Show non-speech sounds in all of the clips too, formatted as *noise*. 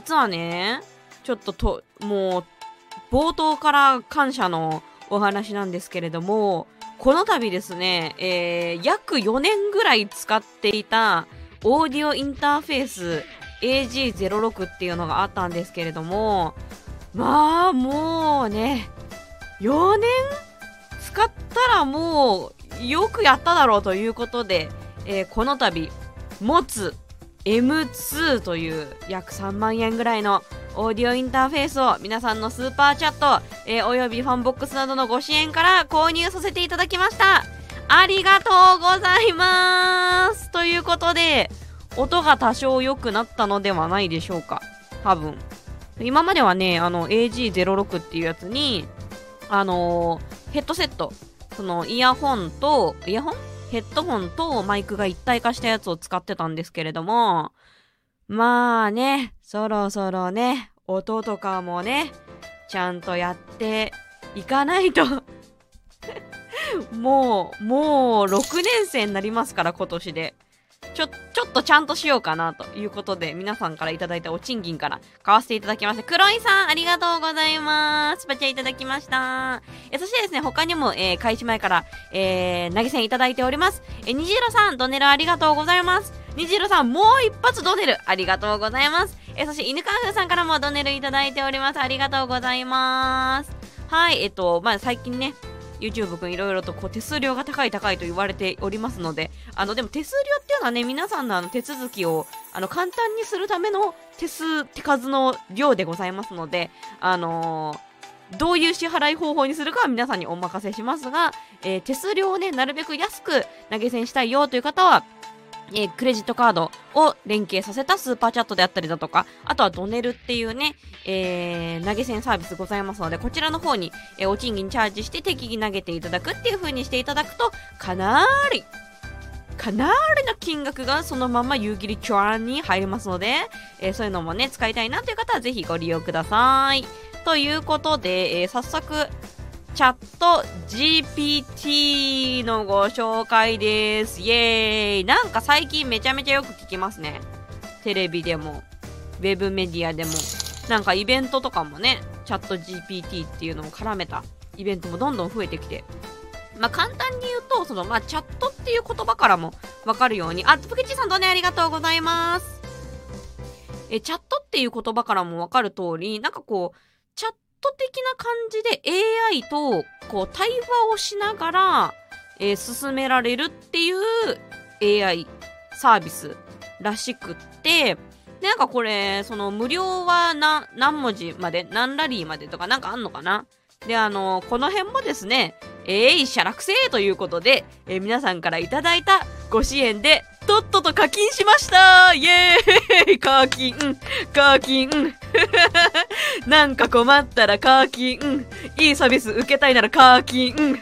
実はね、ちょっとと、もう、冒頭から感謝のお話なんですけれども、この度ですね、えー、約4年ぐらい使っていたオーディオインターフェース AG06 っていうのがあったんですけれども、まあ、もうね、4年使ったらもうよくやっただろうということで、えー、この度、 MOTU M2 という約3万円ぐらいのオーディオインターフェースを皆さんのスーパーチャット、えー、およびファンボックスなどのご支援から購入させていただきました。ありがとうございますということで、音が多少良くなったのではないでしょうか。多分。今まではね、あの AG06 っていうやつに、あのー、ヘッドセット、そのイヤホンと、イヤホンヘッドホンとマイクが一体化したやつを使ってたんですけれども、まあね、そろそろね、音とかもね、ちゃんとやっていかないと *laughs* もう、もう6年生になりますから、今年で。ちょ、ちょっとちゃんとしようかなということで、皆さんからいただいたお賃金から買わせていただきました。黒井さん、ありがとうございます。スパチャいただきました。え、そしてですね、他にも、えー、開始前から、えー、投げ銭いただいております。え、虹色さん、ドネルありがとうございます。虹色さん、もう一発ドネル、ありがとうございます。え、そして、犬川風さんからもドネルいただいております。ありがとうございます。はい、えっと、まあ、最近ね、YouTube くんいろいろとこう手数料が高い高いと言われておりますので、あの、でも手数料っていうのはね、皆さんのあの手続きをあの簡単にするための手数、手数の量でございますので、あのーどういう支払い方法にするかは皆さんにお任せしますが、えー、手数料をね、なるべく安く投げ銭したいよという方は、えー、クレジットカードを連携させたスーパーチャットであったりだとか、あとはドネルっていうね、えー、投げ銭サービスございますので、こちらの方に、えー、お賃金チャージして適宜投げていただくっていう風にしていただくと、かなーり、かなりの金額がそのまま夕霧チョアンに入りますので、え、そういうのもね、使いたいなという方はぜひご利用ください。ということで、え、早速、チャット GPT のご紹介です。イエーイなんか最近めちゃめちゃよく聞きますね。テレビでも、ウェブメディアでも。なんかイベントとかもね、チャット GPT っていうのを絡めたイベントもどんどん増えてきて。まあ、簡単に言うと、その、まあ、チャットっていう言葉からもわかるように、あ、プケチさんどうねありがとうございます。え、チャットっていう言葉からもわかる通り、なんかこう、ト的な感じで AI とこう対話をしながら、えー、進められるっていう AI サービスらしくって、で、なんかこれ、その無料はな、何文字まで、何ラリーまでとかなんかあんのかな？で、あの、この辺もですね、えい、しゃらくせーということで、えー、皆さんからいただいたご支援で、とっとと課金しました。イエーイ。課金。課金。*laughs* なんか困ったら課金。いいサービス受けたいなら課金。*laughs*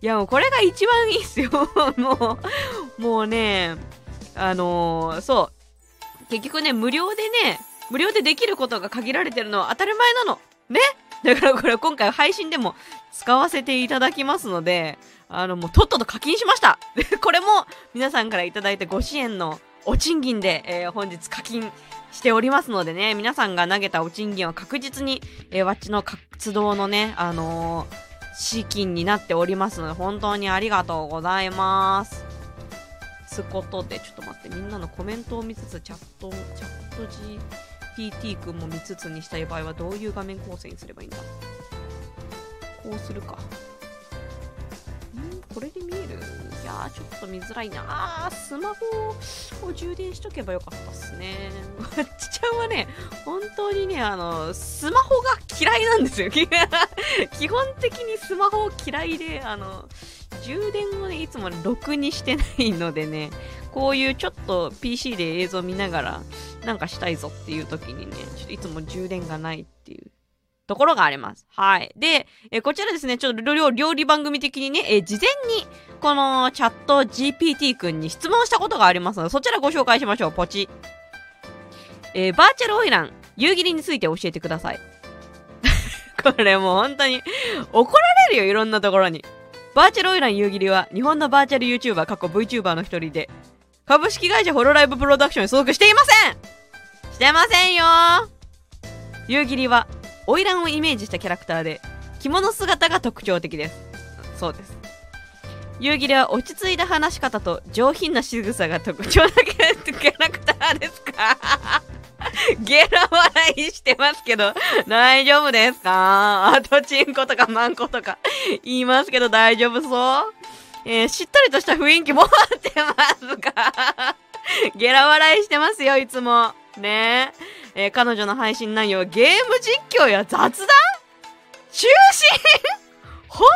いやもうこれが一番いいっすよ。*laughs* もう、もうね、あのー、そう。結局ね、無料でね、無料でできることが限られてるのは当たり前なの。ね。だからこれ今回配信でも使わせていただきますので、あのもうとっとと課金しました *laughs* これも皆さんからいただいたご支援のお賃金で、えー、本日課金しておりますのでね、皆さんが投げたお賃金は確実に、えー、わっちの活動のね、あのー、資金になっておりますので、本当にありがとうございます。つことで、ちょっと待って、みんなのコメントを見つつ、チャット、チャット GPT 君も見つつにしたい場合は、どういう画面構成にすればいいんだ？こうするか。これで見える？いやー、ちょっと見づらいなあスマホを充電しとけばよかったっすね。わ *laughs* っちちゃんはね、本当にね、あの、スマホが嫌いなんですよ。*laughs* 基本的にスマホ嫌いで、あの、充電をね、いつもろくにしてないのでね、こういうちょっと PC で映像見ながら、なんかしたいぞっていう時にね、ちょっといつも充電がないっていうところがあります。はい。で、えこちらですね、ちょっと料理番組的にね、え事前に、このチャット GPT 君に質問したことがありますので、そちらご紹介しましょう。ポチ。えー、バーチャルオイラン、夕霧について教えてください。*laughs* これもう本当に、怒られるよ、いろんなところに。バーチャルオイラン夕霧は、日本のバーチャル YouTuber、過去 VTuber の一人で、株式会社ホロライブプロダクションに所属していませんしてませんよ夕霧は花魁をイメージしたキャラクターで着物姿が特徴的です。そうです。夕霧は落ち着いた話し方と上品な仕草が特徴的なキャラクターですか？*laughs* ゲラ笑いしてますけど、大丈夫ですか？あとチンコとかマンコとか。言いますけど大丈夫そう？えー、しっとりとした雰囲気持ってますか？*laughs* ゲラ笑いしてますよ、いつも。ねえ。ー、彼女の配信内容はゲーム実況や雑談中心 *laughs* 本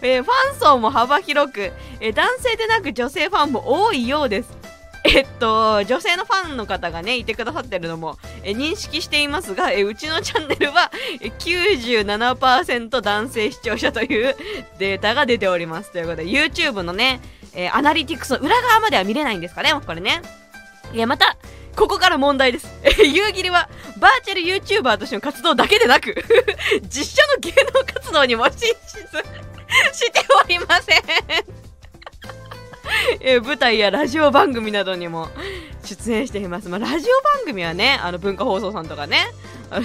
当に？*laughs* えー、ファン層も幅広く、えー、男性でなく女性ファンも多いようです。*laughs* えっと、女性のファンの方がね、いてくださってるのも、え認識していますが、えうちのチャンネルは、え97%男性視聴者というデータが出ております。ということで、YouTube のね、え、アナリティクスの裏側までは見れないんですかね、これね。いや、また、ここから問題です。え、*laughs* 夕霧は、バーチャル YouTuber としての活動だけでなく *laughs* 実写の芸能活動にも進出しておりません *laughs* え、舞台やラジオ番組などにも出演しています。まあ、ラジオ番組はね、あの文化放送さんとかね、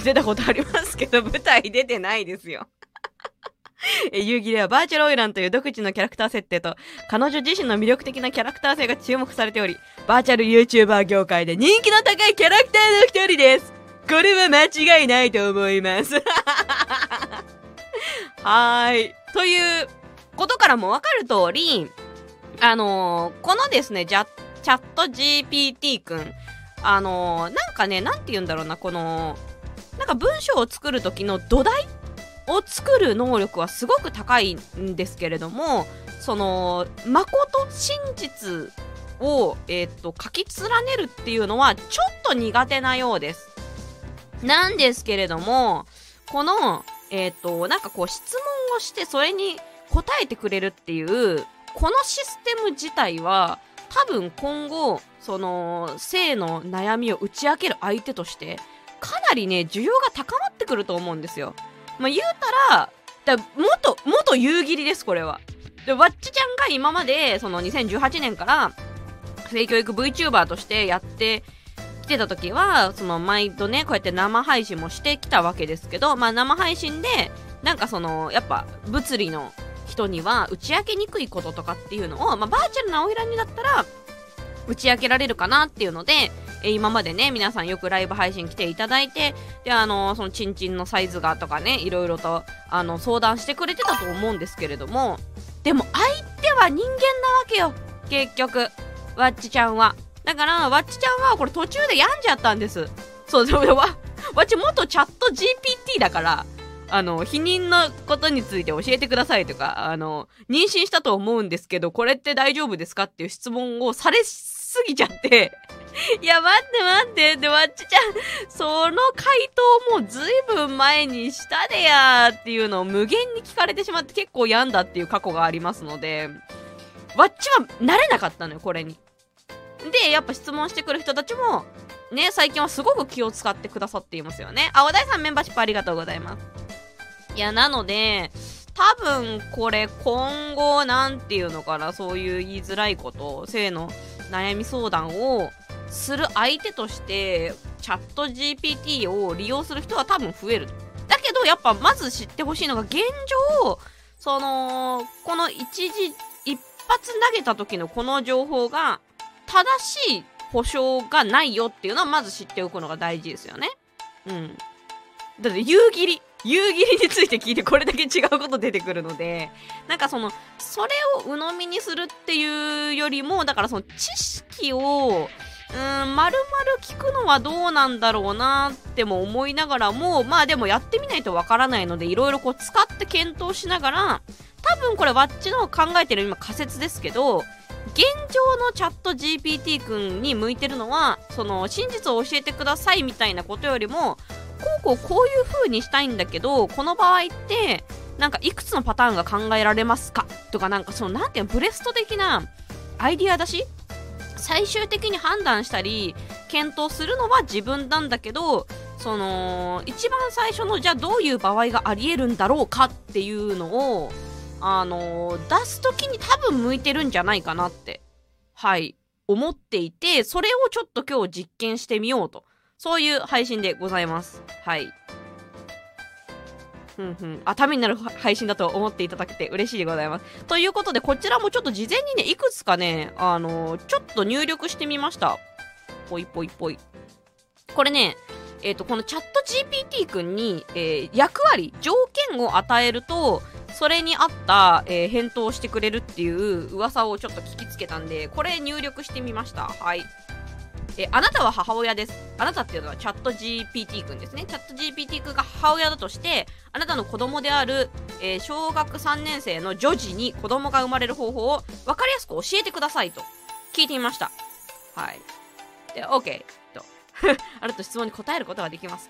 出たことありますけど、舞台出てないですよ。*laughs* え遊戯ではバーチャルオイランという独自のキャラクター設定と彼女自身の魅力的なキャラクター性が注目されておりバーチャル YouTuber 業界で人気の高いキャラクターの一人です。これは間違いないと思います。*laughs* はーい。ということからもわかる通りあのー、このですね、チャット GPT くん、あのー、なんかね、なんて言うんだろうな、この、なんか文章を作る時の土台を作る能力はすごく高いんですけれども、その、誠、真実を、えっ、と、書き連ねるっていうのはちょっと苦手なようです。なんですけれども、この、えっ、と、なんかこう質問をしてそれに答えてくれるっていうこのシステム自体は多分今後その性の悩みを打ち明ける相手としてかなりね需要が高まってくると思うんですよ。まあ、言うたらだ元元夕霧ですこれは。でわっちちゃんが今までその2018年から性教育 VTuber としてやってきてた時はその毎度ねこうやって生配信もしてきたわけですけどまあ生配信でなんかそのやっぱ物理の人には打ち明けにくいこととかっていうのを、まあ、バーチャルな青色になったら打ち明けられるかなっていうので、え今までね、皆さんよくライブ配信来ていただいて、で、あのそのチンチンのサイズがとかね、いろいろと、あの、相談してくれてたと思うんですけれども、でも相手は人間なわけよ、結局。ワッチちゃんは。だから、ワッチちゃんはこれ途中で病んじゃったんです。そう、でも、ワッチ元チャット GPT だから、あの、否認のことについて教えてくださいとか、あの、妊娠したと思うんですけど、これって大丈夫ですかっていう質問をされすぎちゃって *laughs* いや、待って待って、で、わっちちゃん、その回答もずいぶん前にしたでやーっていうのを無限に聞かれてしまって結構病んだっていう過去がありますので、わっちは慣れなかったのよ、これに。で、やっぱ質問してくる人たちも、ね、最近はすごく気を使ってくださっていますよね。あ、おだいさんメンバーシップありがとうございます。いや、なので、多分これ今後なんていうのかな、そういう言いづらいこと、性の悩み相談をする相手として、チャット GPT を利用する人は多分増える。だけど、やっぱまず知ってほしいのが現状、その、この一時、一発投げた時のこの情報が正しい保証がないよっていうのはまず知っておくのが大事ですよね。うん。だって夕霧夕霧について聞いてこれだけ違うこと出てくるのでなんかそのそれを鵜呑みにするっていうよりもだからその知識をうん、まる聞くのはどうなんだろうなっても思いながらも、まあでもやってみないとわからないので、いろいろこう使って検討しながら、多分これワッチの考えてる今仮説ですけど、現状のチャット GPT 君に向いてるのは、その真実を教えてくださいみたいなことよりも、こうこうこういう風にしたいんだけど、この場合って、なんかいくつのパターンが考えられますか？とかなんかそのなんていうのブレスト的なアイディアだし？最終的に判断したり検討するのは自分なんだけどその一番最初のじゃあどういう場合がありえるんだろうかっていうのをあの出す時に多分向いてるんじゃないかなってはい思っていて、それをちょっと今日実験してみようと。そういう配信でございます。はい。ふんふん。あ、ためになる配信だと思っていただけて嬉しいでございます。ということで、こちらもちょっと事前にね、いくつかね、あのー、ちょっと入力してみました。ぽいぽいぽい。これね、えっ、ー、と、このチャット GPT 君に、えー、役割、条件を与えると、それに合った、え、返答をしてくれるっていう噂をちょっと聞きつけたんで、これ入力してみました。はい。えあなたは母親です。あなたっていうのはチャット GPT 君ですね。チャット GPT 君が母親だとして、あなたの子供である、えー、小学3年生の女児に子供が生まれる方法を分かりやすく教えてくださいと聞いてみました。はい。で、OK と。*laughs* あると質問に答えることができます。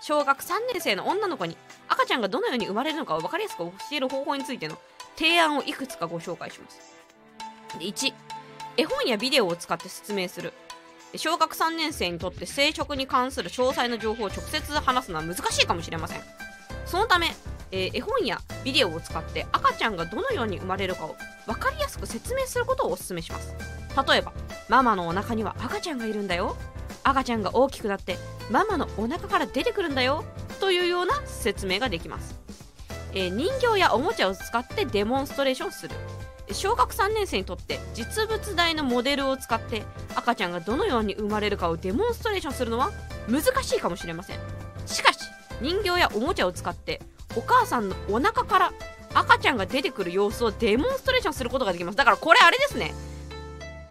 小学3年生の女の子に赤ちゃんがどのように生まれるのかを分かりやすく教える方法についての提案をいくつかご紹介します。で1、絵本やビデオを使って説明する。小学3年生にとって生殖に関する詳細な情報を直接話すのは難しいかもしれません。そのため、えー、絵本やビデオを使って赤ちゃんがどのように生まれるかを分かりやすく説明することをお勧めします。例えばママのお腹には赤ちゃんがいるんだよ。赤ちゃんが大きくなってママのお腹から出てくるんだよ。というような説明ができます、えー、人形やおもちゃを使ってデモンストレーションする。小学3年生にとって実物大のモデルを使って赤ちゃんがどのように生まれるかをデモンストレーションするのは難しいかもしれませんしかし人形やおもちゃを使ってお母さんのお腹から赤ちゃんが出てくる様子をデモンストレーションすることができますだからこれあれですね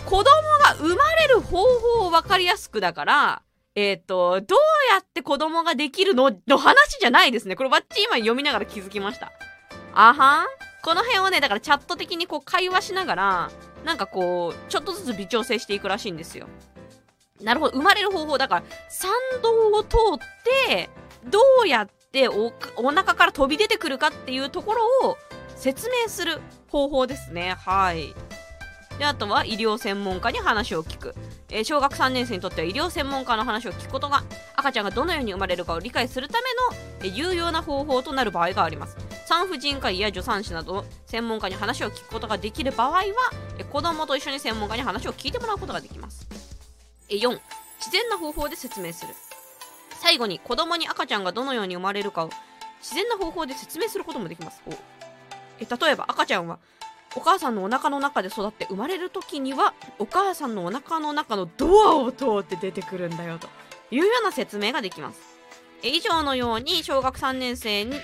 子供が生まれる方法を分かりやすくだからえっ、ー、と、どうやって子供ができるのの話じゃないですね。これバッチ今読みながら気づきました。あはんこの辺をね、だからチャット的にこう会話しながら、なんかこう、ちょっとずつ微調整していくらしいんですよ。なるほど。生まれる方法。だから、参道を通って、どうやっておお腹から飛び出てくるかっていうところを説明する方法ですね。はい。で、あとは医療専門家に話を聞く。えー、小学3年生にとっては医療専門家の話を聞くことが赤ちゃんがどのように生まれるかを理解するための、えー、有用な方法となる場合があります。産婦人科医や助産師など専門家に話を聞くことができる場合は、えー、子供と一緒に専門家に話を聞いてもらうことができます。4、自然な方法で説明する。最後に子供に赤ちゃんがどのように生まれるかを自然な方法で説明することもできます。え例えば赤ちゃんはお母さんのお腹の中で育って生まれる時にはお母さんのお腹の中のドアを通って出てくるんだよというような説明ができます以上のように小学3年生に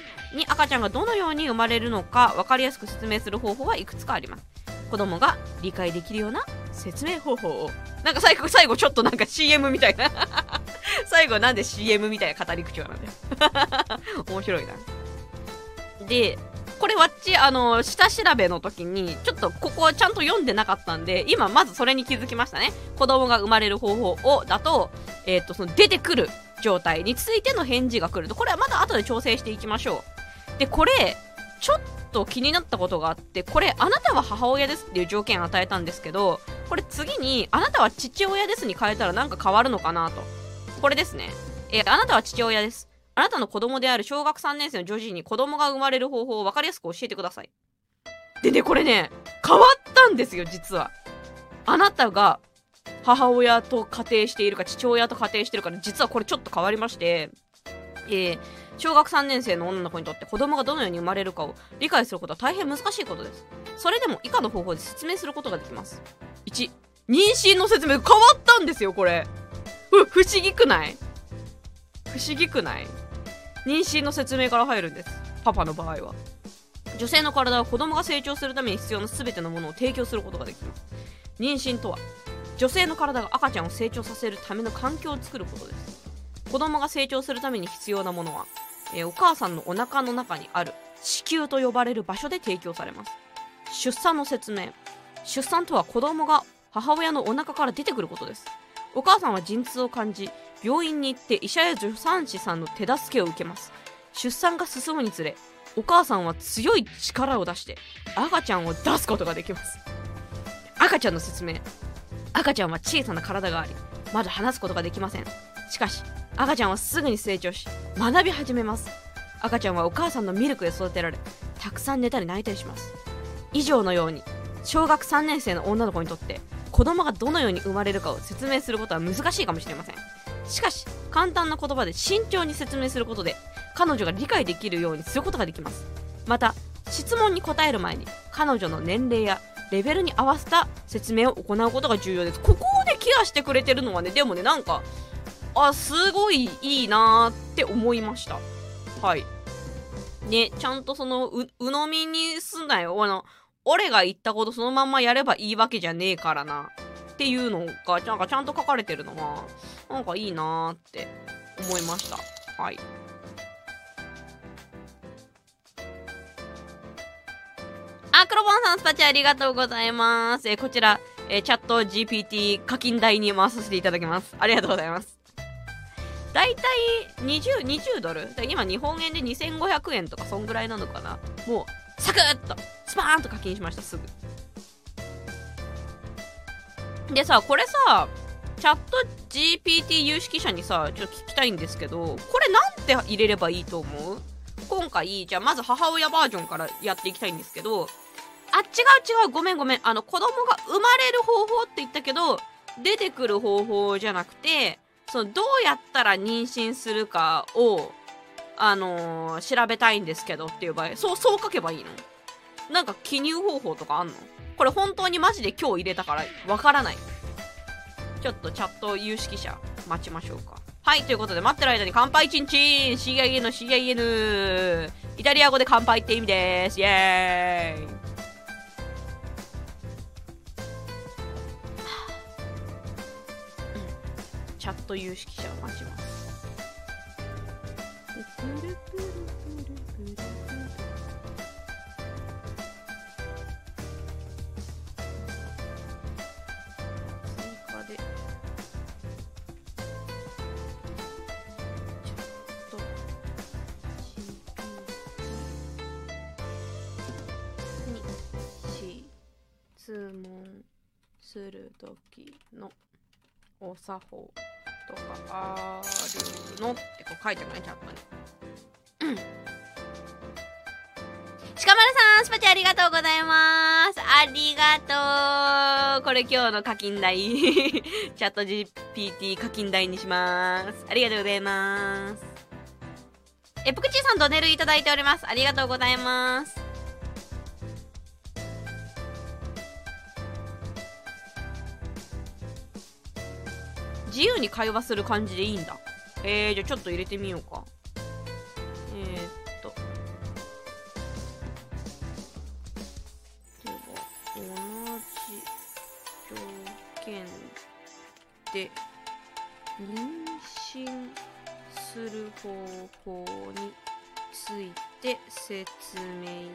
赤ちゃんがどのように生まれるのか分かりやすく説明する方法はいくつかあります。子供が理解できるような説明方法を。なんか最後最後ちょっとなんか CM みたいな。最後なんで CM みたいな語り口調なんだよ。面白いな。でこれわっち、あの、下調べの時に、ちょっとここはちゃんと読んでなかったんで、今まずそれに気づきましたね。子供が生まれる方法を、だと、え、ー、と、その出てくる状態についての返事が来ると、これはまだ後で調整していきましょう。で、これ、ちょっと気になったことがあって、これ、あなたは母親ですっていう条件を与えたんですけど、これ次に、あなたは父親ですに変えたらなんか変わるのかなと。これですね。え、あなたは父親です。あなたの子供である小学3年生の女児に子供が生まれる方法を分かりやすく教えてください。でね、これね、変わったんですよ、実は。あなたが母親と仮定しているか、父親と仮定しているかで、実はこれちょっと変わりまして、えー、小学3年生の女の子にとって子供がどのように生まれるかを理解することは大変難しいことです。それでも以下の方法で説明することができます。1、妊娠の説明変わったんですよ、これ。う、不思議くない？不思議くない？妊娠の説明から入るんですパパの場合は女性の体は子供が成長するために必要な全てのものを提供することができます妊娠とは女性の体が赤ちゃんを成長させるための環境を作ることです。子供が成長するために必要なものは、えー、お母さんのお腹の中にある子宮と呼ばれる場所で提供されます。出産の説明。出産とは子供が母親のお腹から出てくることです。お母さんは陣痛を感じ病院に行って医者や助産師さんの手助けを受けます。出産が進むにつれお母さんは強い力を出して赤ちゃんを出すことができます。赤ちゃんの説明。赤ちゃんは小さな体がありまだ話すことができません。しかし赤ちゃんはすぐに成長し学び始めます。赤ちゃんはお母さんのミルクで育てられたくさん寝たり泣いたりします。以上のように小学3年生の女の子にとって子供がどのように生まれるかを説明することは難しいかもしれません。しかし簡単な言葉で慎重に説明することで彼女が理解できるようにすることができます。また質問に答える前に彼女の年齢やレベルに合わせた説明を行うことが重要です。ここでケアしてくれてるのはねでもねなんかあすごいいいなーって思いました。はい。ねちゃんとそのう鵜呑みにすんなよ。あの俺が言ったことそのまんまやればいいわけじゃねえからなっていうのがなんかちゃんと書かれてるのはなんかいいなーって思いました。はい。あ、クロボンさんスパチャありがとうございます。えー、こちら、えー、チャット GPT 課金台に回させていただきます。ありがとうございます。だいたい20、20ドル？今日本円で2500円とかそんぐらいなのかな？もう、サクッと、スパーンと課金しました、すぐ。でさ、これさ、チャット GPT 有識者にさ、ちょっと聞きたいんですけど、これなんて入れればいいと思う？今回、じゃあまず母親バージョンからやっていきたいんですけど、あ、違う違う、ごめんごめん。あの、子供が生まれる方法って言ったけど、出てくる方法じゃなくて、その、どうやったら妊娠するかを、あのー、調べたいんですけどっていう場合、そう、そう書けばいいの？なんか記入方法とかあんの？これ本当にマジで今日入れたからわからない。ちょっとチャット有識者待ちましょうか。はい、ということで待ってる間に乾杯チンチン !CIN、CIN! イタリア語で乾杯って意味です。イェーイチャット有識者を待ちます。質問する時のお作法とかあるのってこう書いてあるねちゃんとね。うん。鹿丸さん、スパチャありがとうございます。ありがとう。これ今日の課金代。*laughs* チャット GPT 課金代にします。ありがとうございます。え、プクチーさんドネルいただいております。ありがとうございます。自由に会話する感じでいいんだ。えー、じゃあちょっと入れてみようか。えー、っと。例えば、同じ条件で妊娠する方法について説明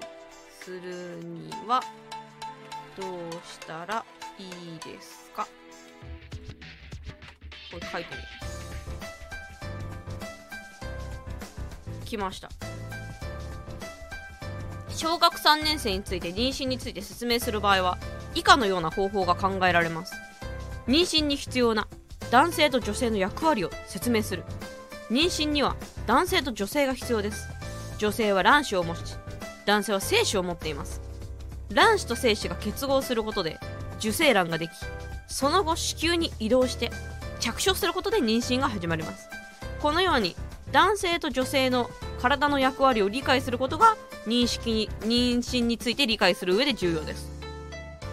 するにはどうしたらいいですこれ書いてる来ました。小学3年生について妊娠について説明する場合は以下のような方法が考えられます。妊娠に必要な男性と女性の役割を説明する。妊娠には男性と女性が必要です。女性は卵子を持ち男性は精子を持っています。卵子と精子が結合することで受精卵ができその後子宮に移動して着床することで妊娠が始まります。このように男性と女性の体の役割を理解することが認識に妊娠について理解する上で重要です。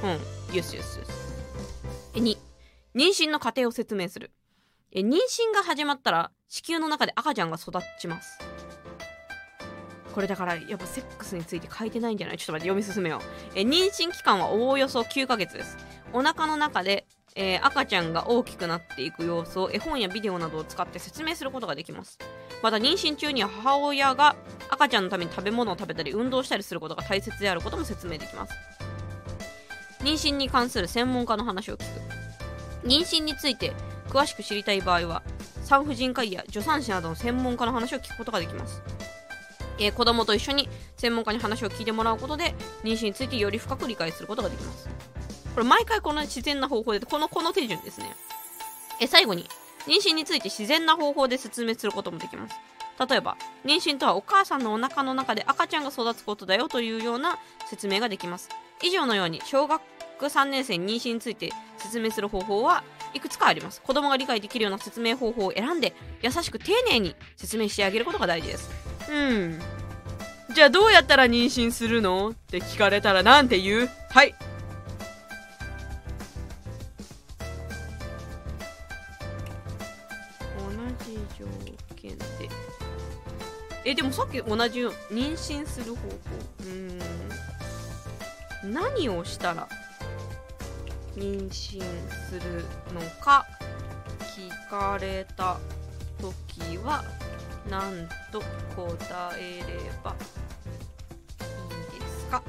うん。よしよしよし2妊娠の過程を説明する。え妊娠が始まったら子宮の中で赤ちゃんが育ちます。これだからやっぱセックスについて書いてないんじゃない？ちょっと待って読み進めよう。え妊娠期間はおおよそ9ヶ月です。お腹の中でえー、赤ちゃんが大きくなっていく様子を絵本やビデオなどを使って説明することができます。また妊娠中には母親が赤ちゃんのために食べ物を食べたり運動したりすることが大切であることも説明できます。妊娠に関する専門家の話を聞く。妊娠について詳しく知りたい場合は産婦人科医や助産師などの専門家の話を聞くことができます。えー、子供と一緒に専門家に話を聞いてもらうことで妊娠についてより深く理解することができます。これ毎回この自然な方法で、この、この手順ですね。え、最後に、妊娠について自然な方法で説明することもできます。例えば、妊娠とはお母さんのお腹の中で赤ちゃんが育つことだよというような説明ができます。以上のように、小学3年生に妊娠について説明する方法はいくつかあります子供が理解できるような説明方法を選んで優しく丁寧に説明してあげることが大事ですうんじゃあどうやったら妊娠するの？って聞かれたらなんて言う？はいじ条件で。えでもさっき同じよう妊娠する方法うん何をしたら妊娠するのか？聞かれた時は何と答えればいいですか？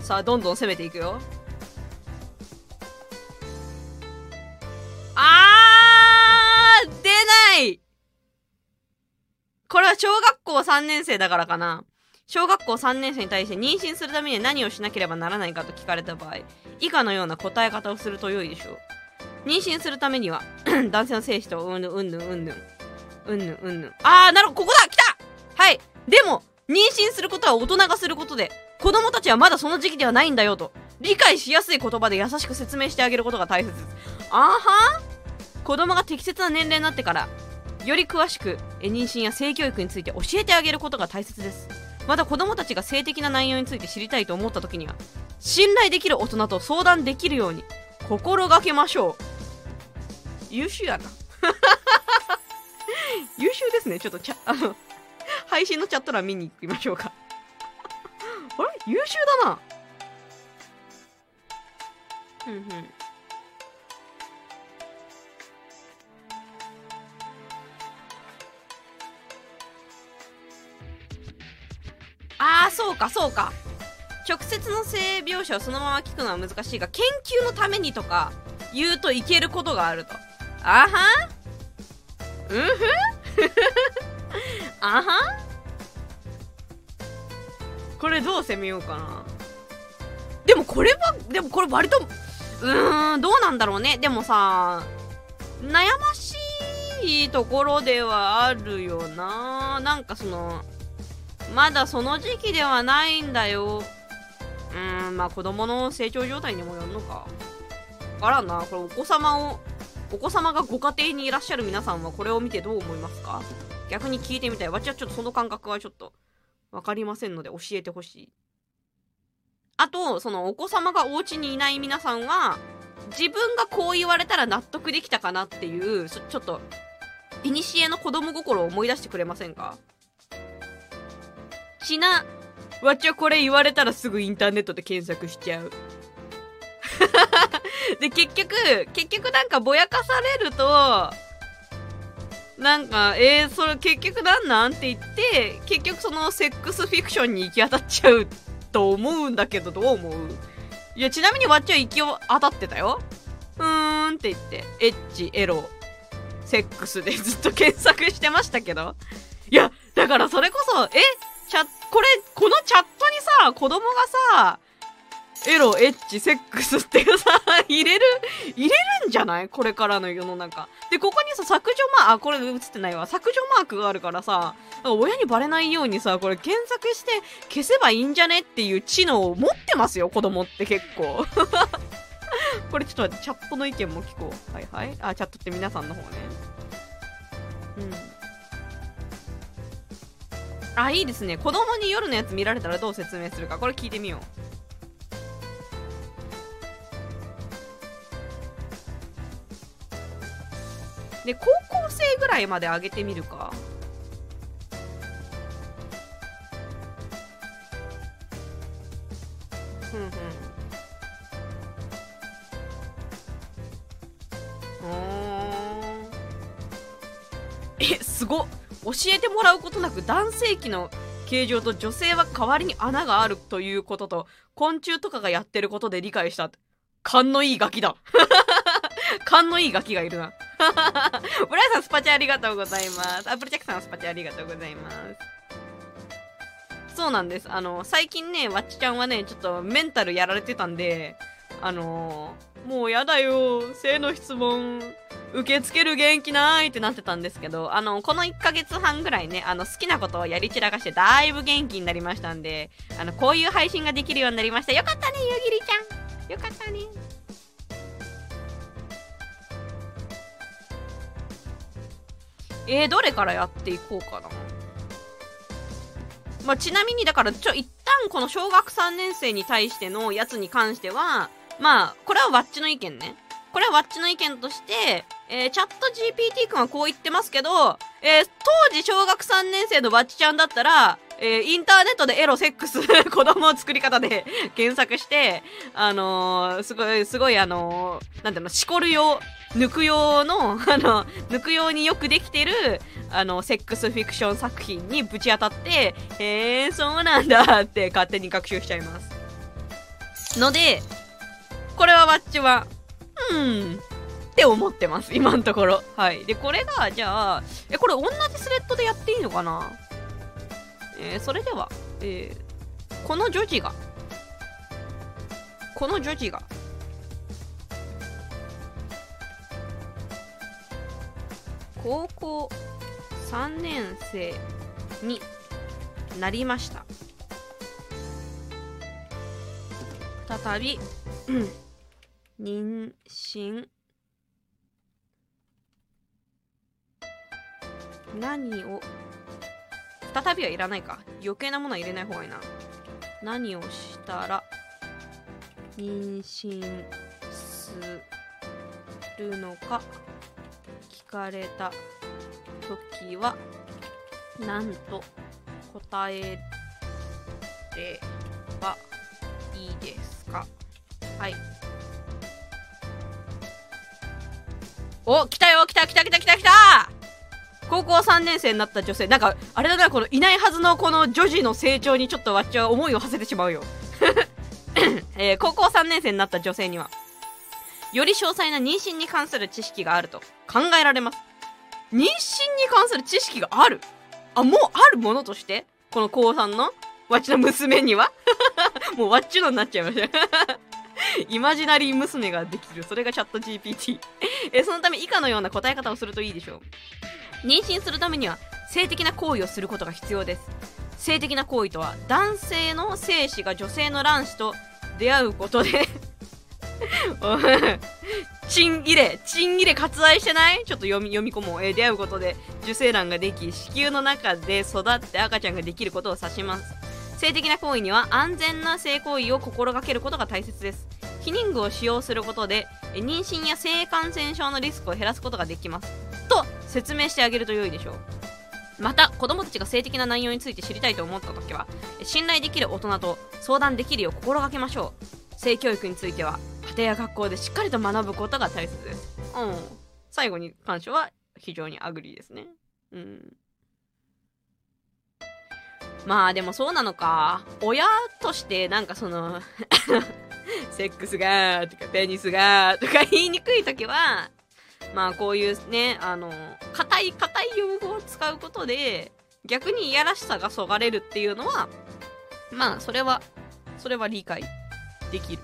さあどんどん攻めていくよ。校3年生だからかな。小学校3年生に対して妊娠するために何をしなければならないかと聞かれた場合以下のような答え方をすると良いでしょう。妊娠するためには *clears throat* 男性の精子とうんぬうんぬうんぬん。うんぬうんぬん。あーなるほど。ここだ！来た！はい。でも妊娠することは大人がすることで子供たちはまだその時期ではないんだよと理解しやすい言葉で優しく説明してあげることが大切です。あーは？子供が適切な年齢になってからより詳しく妊娠や性教育について教えてあげることが大切です。また子供たちが性的な内容について知りたいと思った時には信頼できる大人と相談できるように心がけましょう。優秀やな。*laughs* 優秀ですね。ちょっとちゃあの配信のチャット欄見に行きましょうか。あれ？優秀だな。うんうん。ああそうかそうか。直接の性描写をそのまま聞くのは難しいが研究のためにとか言うといけることがあると。あはうんふ *laughs* あはこれどう攻めようかな。でもこれはでもこれ割とうーんどうなんだろうね。でもさ悩ましいところではあるよな。なんかそのまだその時期ではないんだよ。うーんまあ子供の成長状態にもよるのか。あらんなこれお子様をお子様がご家庭にいらっしゃる皆さんはこれを見てどう思いますか？逆に聞いてみたい。わちはちょっとその感覚はちょっと分かりませんので教えてほしい。あとそのお子様がお家にいない皆さんは自分がこう言われたら納得できたかなっていうちょっと古の子供心を思い出してくれませんか？ちな。わっちはこれ言われたらすぐインターネットで検索しちゃう。*laughs* で結局結局なんかぼやかされるとなんかえー、それ結局なんなんって言って結局そのセックスフィクションに行き当たっちゃうと思うんだけどどう思う？いやちなみにわっちは行き当たってたよ。うーんって言ってエッチエロセックスでずっと検索してましたけど。いやだからそれこそえ？チャこれこのチャットにさ子供がさエロ、エッチ、セックスっていうさ、*laughs* 入れる、入れるんじゃない？これからの世の中。で、ここにさ、削除マーク、あ、これ映ってないわ。削除マークがあるからさ、親にバレないようにさ、これ検索して消せばいいんじゃねっていう知能を持ってますよ、子供って結構。*laughs* これちょっと待って、チャットの意見も聞こう。はいはい。あ、チャットって皆さんの方ね。うん。あ、いいですね。子供に夜のやつ見られたらどう説明するか。これ聞いてみよう。で高校生ぐらいまで上げてみるかふんふんえすごっ教えてもらうことなく男性器の形状と女性は代わりに穴があるということと昆虫とかがやってることで理解した勘のいいガキだ *laughs* 勘のいいガキがいるな *laughs* ブライさんスパチャありがとうございます。アップルチャックさんスパチャありがとうございます。そうなんです。あの、最近ね、わっちちゃんはね、ちょっとメンタルやられてたんで、あのー、もうやだよ、性の質問、受け付ける元気ないってなってたんですけど、あの、この1ヶ月半ぐらいね、あの、好きなことをやり散らかしてだいぶ元気になりましたんで、あの、こういう配信ができるようになりました。よかったね、ゆぎりちゃん。よかったね。えー、どれからやっていこうかな。まあ、ちなみに、だから、ちょ、一旦この小学3年生に対してのやつに関しては、まあ、これはわっちの意見ね。これはワッチの意見として、えー、チャット GPT 君はこう言ってますけど、えー、当時小学3年生のワッチちゃんだったら、えー、インターネットでエロ、セックス、*laughs* 子供を作り方で *laughs* 検索して、あのー、すごい、すごいあのー、なんていうの、しこる用、抜く用の、*laughs* あの、抜く用によくできてる、あの、セックスフィクション作品にぶち当たって、へえー、そうなんだって勝手に学習しちゃいます。ので、これはワッチは、うん、って思ってます、今のところ。はい。で、これが、じゃあ、え、これ同じスレッドでやっていいのかな？えー、それでは、えー、この女児が、この女児が、高校3年生になりました。再び、うん妊娠何を？再びはいらないか。余計なものは入れない方がいいな。何をしたら、妊娠するのか、聞かれた時は、何と答えればいいですか？はい。お、来たよ来た来た来た来た来た。高校3年生になった女性。なんかあれだなこのいないはずのこの女児の成長にちょっとわっちは思いを馳せてしまうよ、*laughs* えー、高校3年生になった女性にはより詳細な妊娠に関する知識があると。考えられます。妊娠に関する知識がある。あもうあるものとしてこの高3のわっちの娘には。*laughs* もうわっちのになっちゃいました。*laughs* イマジナリー娘ができる。それがチャット GPT え、そのため以下のような答え方をするといいでしょう。妊娠するためには性的な行為をすることが必要です性的な行為とは男性の精子が女性の卵子と出会うことでチン入れ、チン入れ割愛してない？ちょっと読み、読み込もう。えー、出会うことで受精卵ができ、子宮の中で育って赤ちゃんができることを指します。性的な行為には安全な性行為を心がけることが大切です。避妊具を使用することで、妊娠や性感染症のリスクを減らすことができます。と、説明してあげると良いでしょう。また子供たちが性的な内容について知りたいと思った時は信頼できる大人と相談できるよう心がけましょう。性教育については家庭や学校でしっかりと学ぶことが大切です。うん。最後に関しては非常に agree ですね。うん。まあでもそうなのか親としてなんかその *laughs* セックスがとかペニスがとか言いにくい時はまあこういうね、あの、硬い硬い用語を使うことで、逆にいやらしさがそがれるっていうのは、まあそれは、それは理解できる。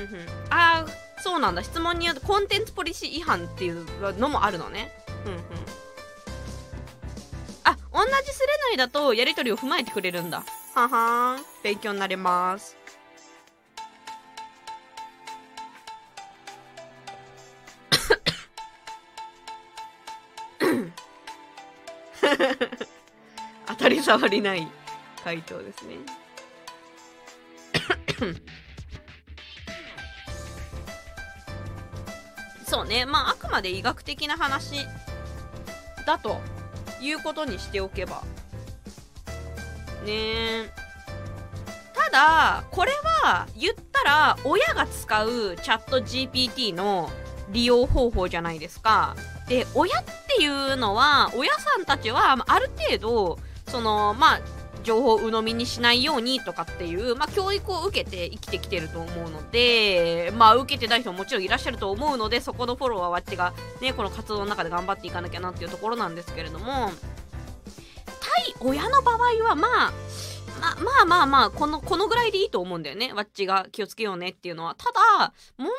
ふんふん。ああ、そうなんだ。質問によってコンテンツポリシー違反っていうのもあるのね。ふんふんあ。同じスレ内だとやりとりを踏まえてくれるんだ。ははん。勉強になります。*coughs* 当たり障りない回答ですね。そうね。まあ、あくまで医学的な話だということにしておけば。ねただ、これは言ったら親が使うチャット GPT の利用方法じゃないですか。で、親っていうのは、親さんたちはある程度、その、まあ、情報を鵜呑みにしないようにとかっていう、まあ、教育を受けて生きてきてると思うので、まあ、受けてない人ももちろんいらっしゃると思うので、そこのフォローはわっちが、ね、この活動の中で頑張っていかなきゃなっていうところなんですけれども、対親の場合は、まあ、まあまあまあまあ、この、このぐらいでいいと思うんだよね。わっちが気をつけようねっていうのは。ただ、問題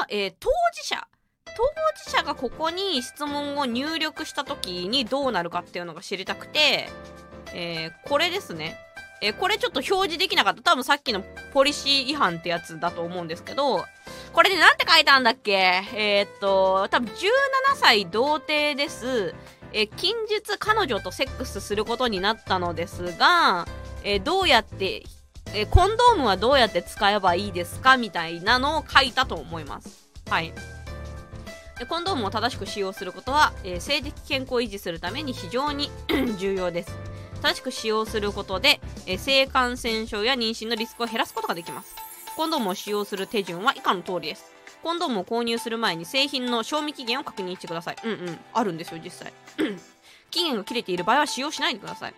は、えー、当事者。当事者がここに質問を入力した時にどうなるかっていうのが知りたくて、えー、これですね。えーこれちょっと表示できなかった。多分さっきのポリシー違反ってやつだと思うんですけど、これでなんて書いたんだっけ？えーっと、多分17歳童貞です。え近日彼女とセックスすることになったのですが、えどうやって、えコンドームはどうやって使えばいいですかみたいなのを書いたと思います。はい。コンドームを正しく使用することは、えー性的健康を維持するために非常に *clears throat* 重要です。正しく使用することで、え性感染症や妊娠のリスクを減らすことができます。コンドームを使用する手順は以下の通りです。コンドームを購入する前に製品の賞味期限を確認してください。うんうん。あるんですよ、実際。期限が切れている場合は使用しないでください。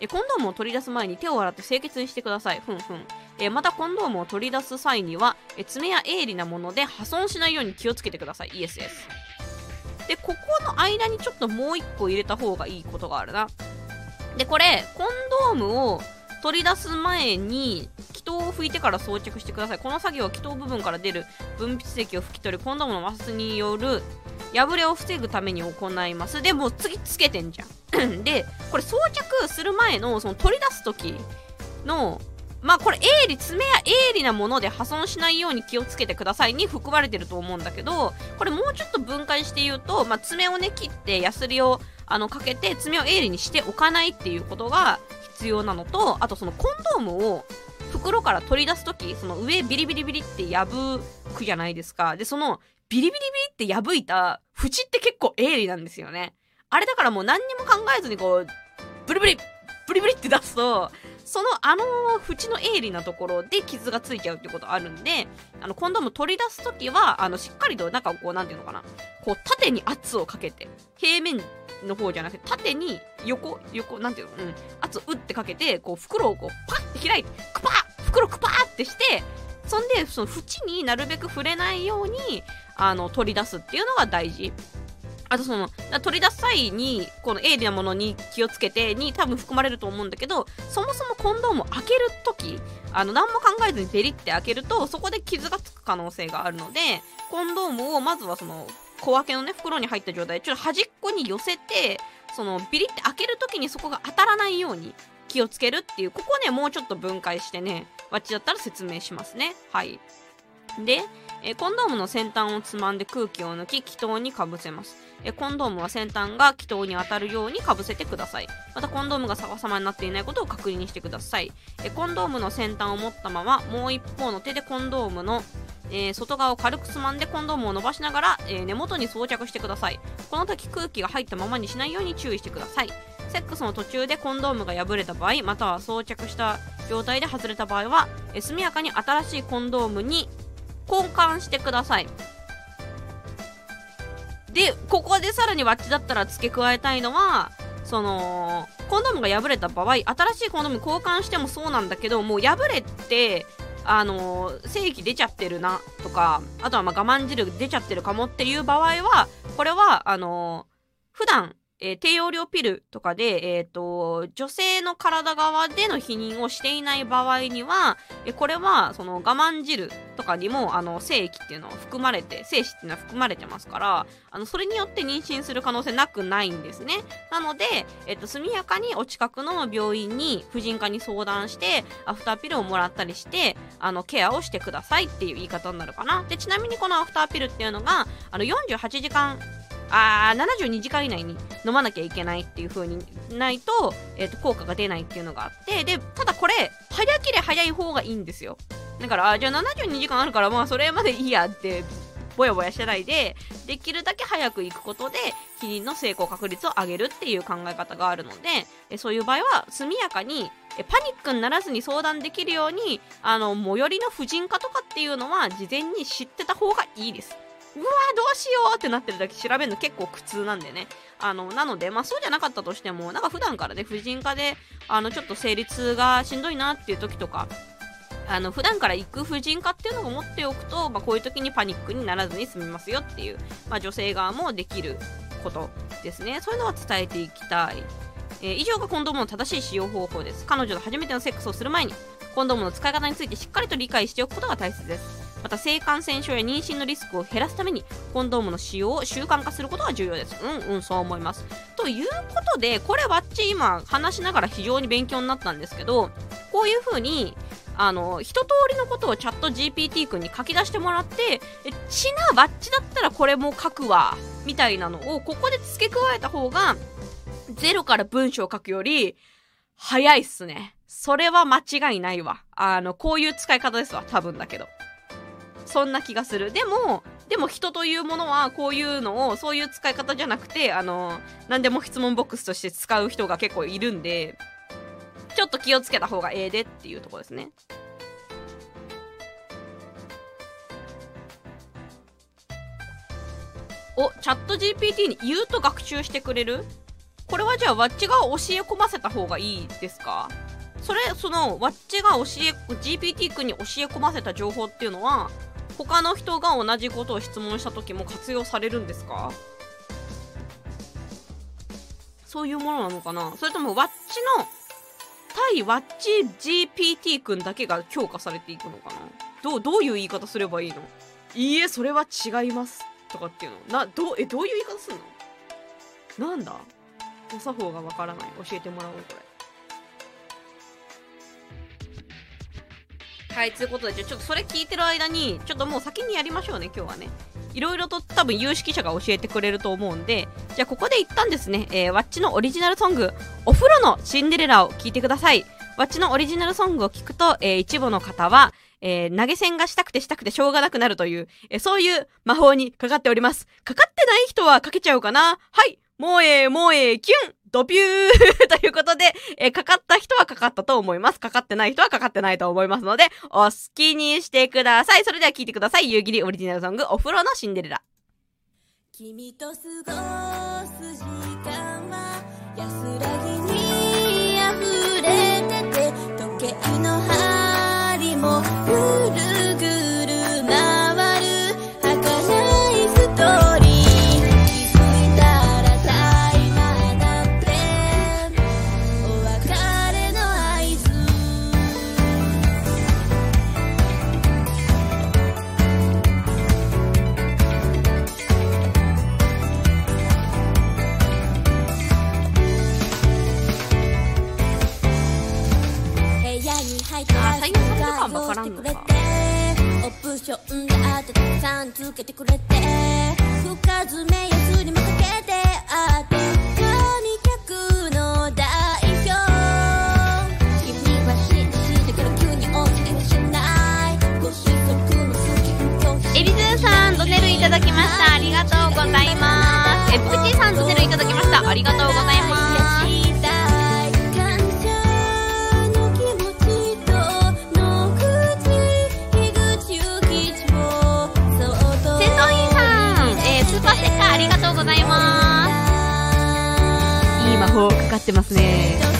えコンドームを取り出す前に手を洗って清潔にしてください。ふんふん。えまたコンドームを取り出す際には、え爪や鋭利なもので破損しないように気をつけてください。イエスです。で、ここの間にちょっともう一個入れた方がいいことがあるな。で、これ、コンドームを取り出す前に、気筒を拭いてから装着してください。この作業は気筒部分から出る分泌液を拭き取り、コンドームの摩擦による破れを防ぐために行います。で、もう次つけてんじゃん。*clears throat* で、これ装着する前の、その取り出す時の、まあこれ鋭利、爪や鋭利なもので破損しないように気をつけてくださいに含まれてると思うんだけど、これもうちょっと分解して言うと、まあ爪をね切ってヤスリをあのかけて爪を鋭利にしておかないっていうことが必要なのと、あとそのコンドームを袋から取り出すとき、その上ビリビリビリって破くじゃないですか。で、そのビリビリビリって破いた縁って結構鋭利なんですよね。あれだからもう何にも考えずにこう、ブリブリ、ブリブリって出すと、そのあの縁の鋭利なところで傷がついちゃうってことあるんで、あのコンドーム取り出すときは、あのしっかりとなんかこう、なんていうのかな、こう縦に圧をかけて、平面の方じゃなくて縦に横、横、なんていうの、うん、圧を打ってかけて、こう袋をこうパッて開いて、クパッ袋クパーってして、そんで、その縁になるべく触れないように、あの、取り出すっていうのが大事。あとその、取り出す際に、この鋭利なものに気をつけてに多分含まれると思うんだけど、そもそもコンドームを開けるとき、あの、何も考えずにベリって開けると、そこで傷がつく可能性があるので、コンドームをまずはその、小分けのね、袋に入った状態、ちょっと端っこに寄せて、その、ビリって開けるときにそこが当たらないように気をつけるっていう、ここね、もうちょっと分解してね、わっちだったら説明しますね。はい。で、えコンドームの先端をつまんで空気を抜き、気筒にかぶせます。えコンドームは先端が気筒に当たるようにかぶせてください。またコンドームが逆さまになっていないことを確認してください。えコンドームの先端を持ったまま、もう一方の手でコンドームのえー外側を軽くつまんでコンドームを伸ばしながら、えー根元に装着してください。この時空気が入ったままにしないように注意してください。セックスの途中でコンドームが破れた場合、または装着した状態で外れた場合は、えー速やかに新しいコンドームに交換してください。で、ここでさらにワッチだったら付け加えたいのは、その、コンドームが破れた場合、新しいコンドーム交換してもそうなんだけど、もう破れて、あのー精液出ちゃってるなとか、あとはまあ我慢汁出ちゃってるかもっていう場合は、これは、あのー普段、えー低用量ピルとかで、えっ、と、女性の体側での避妊をしていない場合には、えこれは、その我慢汁とかにも、あの、精液っていうのは含まれて、精子っていうのは含まれてますから、あの、それによって妊娠する可能性なくないんですね。なので、えっと、速やかにお近くの病院に、婦人科に相談して、アフターピルをもらったりして、あの、ケアをしてくださいっていう言い方になるかな。で、ちなみにこのアフターピルっていうのが、あの、48時間、あー72時間以内に飲まなきゃいけないっていう風にないと,、えー、と効果が出ないっていうのがあってでただこれ早けれ早い方がいいんですよ。だからあじゃあ72時間あるからまあそれまでいいやってぼやぼやしてないでできるだけ早く行くことで避妊の成功確率を上げるっていう考え方があるのでえそういう場合は速やかにえパニックにならずに相談できるようにあの最寄りの婦人科とかっていうのは事前に知ってた方がいいです。うわどうしようってなってるだけ調べるの結構苦痛なんでね。あの、なので、まあそうじゃなかったとしても、なんか普段からね、婦人科で、あの、ちょっと生理痛がしんどいなっていう時とか、あの、普段から行く婦人科っていうのを持っておくと、まあこういう時にパニックにならずに済みますよっていう、まあ女性側もできることですね。そういうのは伝えていきたい。えー以上がコンドームの正しい使用方法です。彼女と初めてのセックスをする前に、コンドームの使い方についてしっかりと理解しておくことが大切です。また性感染症や妊娠のリスクを減らすためにコンドームの使用を習慣化することが重要です。うんうんそう思います。ということでこれわっち今話しながら非常に勉強になったんですけどこういう風にあの一通りのことをチャット GPT 君に書き出してもらってえちなバッチだったらこれも書くわみたいなのをここで付け加えた方がゼロから文章を書くより早いっすね。それは間違いないわ。あのこういう使い方ですわ多分だけど。そんな気がする。でもでも人というものはこういうのをそういう使い方じゃなくてあの何でも質問ボックスとして使う人が結構いるんでちょっと気をつけた方がええでっていうとこですね。おチャット GPT に言うと学習してくれる？これはじゃあわっちが教え込ませた方がいいですか？それそのわっちが教え GPT 君に教え込ませた情報っていうのは他の人が同じことを質問した時も活用されるんですか？そういうものなのかな？それともわっちの対ワッチ GPT 君だけが強化されていくのかな？どうどういう言い方すればいいの？いいえそれは違いますとかっていうの？などえどういう言い方すんの？なんだ？お作法がわからない。教えてもらおうこれ。はいということでちょっとそれ聞いてる間にちょっともう先にやりましょうね今日はね。いろいろと多分有識者が教えてくれると思うんでじゃあここで一旦ですね、えー、ワッチのオリジナルソング「お風呂のシンデレラ」を聴いてください。ワッチのオリジナルソングを聞くと、えー、一部の方はえー、投げ銭がしたくてしたくてしょうがなくなるという、え、そういう魔法にかかっております。かかってない人はかけちゃうかな。はいもうえー、もうえー、キュンドピューということで、えー、かかった人はかかったと思います。かかってない人はかかってないと思いますので、お好きにしてください。それでは聴いてください。夕霧オリジナルソング、お風呂のシンデレラ。君と過ごす時間は安らぎに溢れてて時計の針もぐるオプションであってたくさんつけてくれて深爪やすりもかけてあって神客の代表。君は信じてから急に落ちてしない。ご子息の好きエビズーさんドネルいただきました。ありがとうございます。えプチさんドネルいただきました。ありがとうございますかかってますね。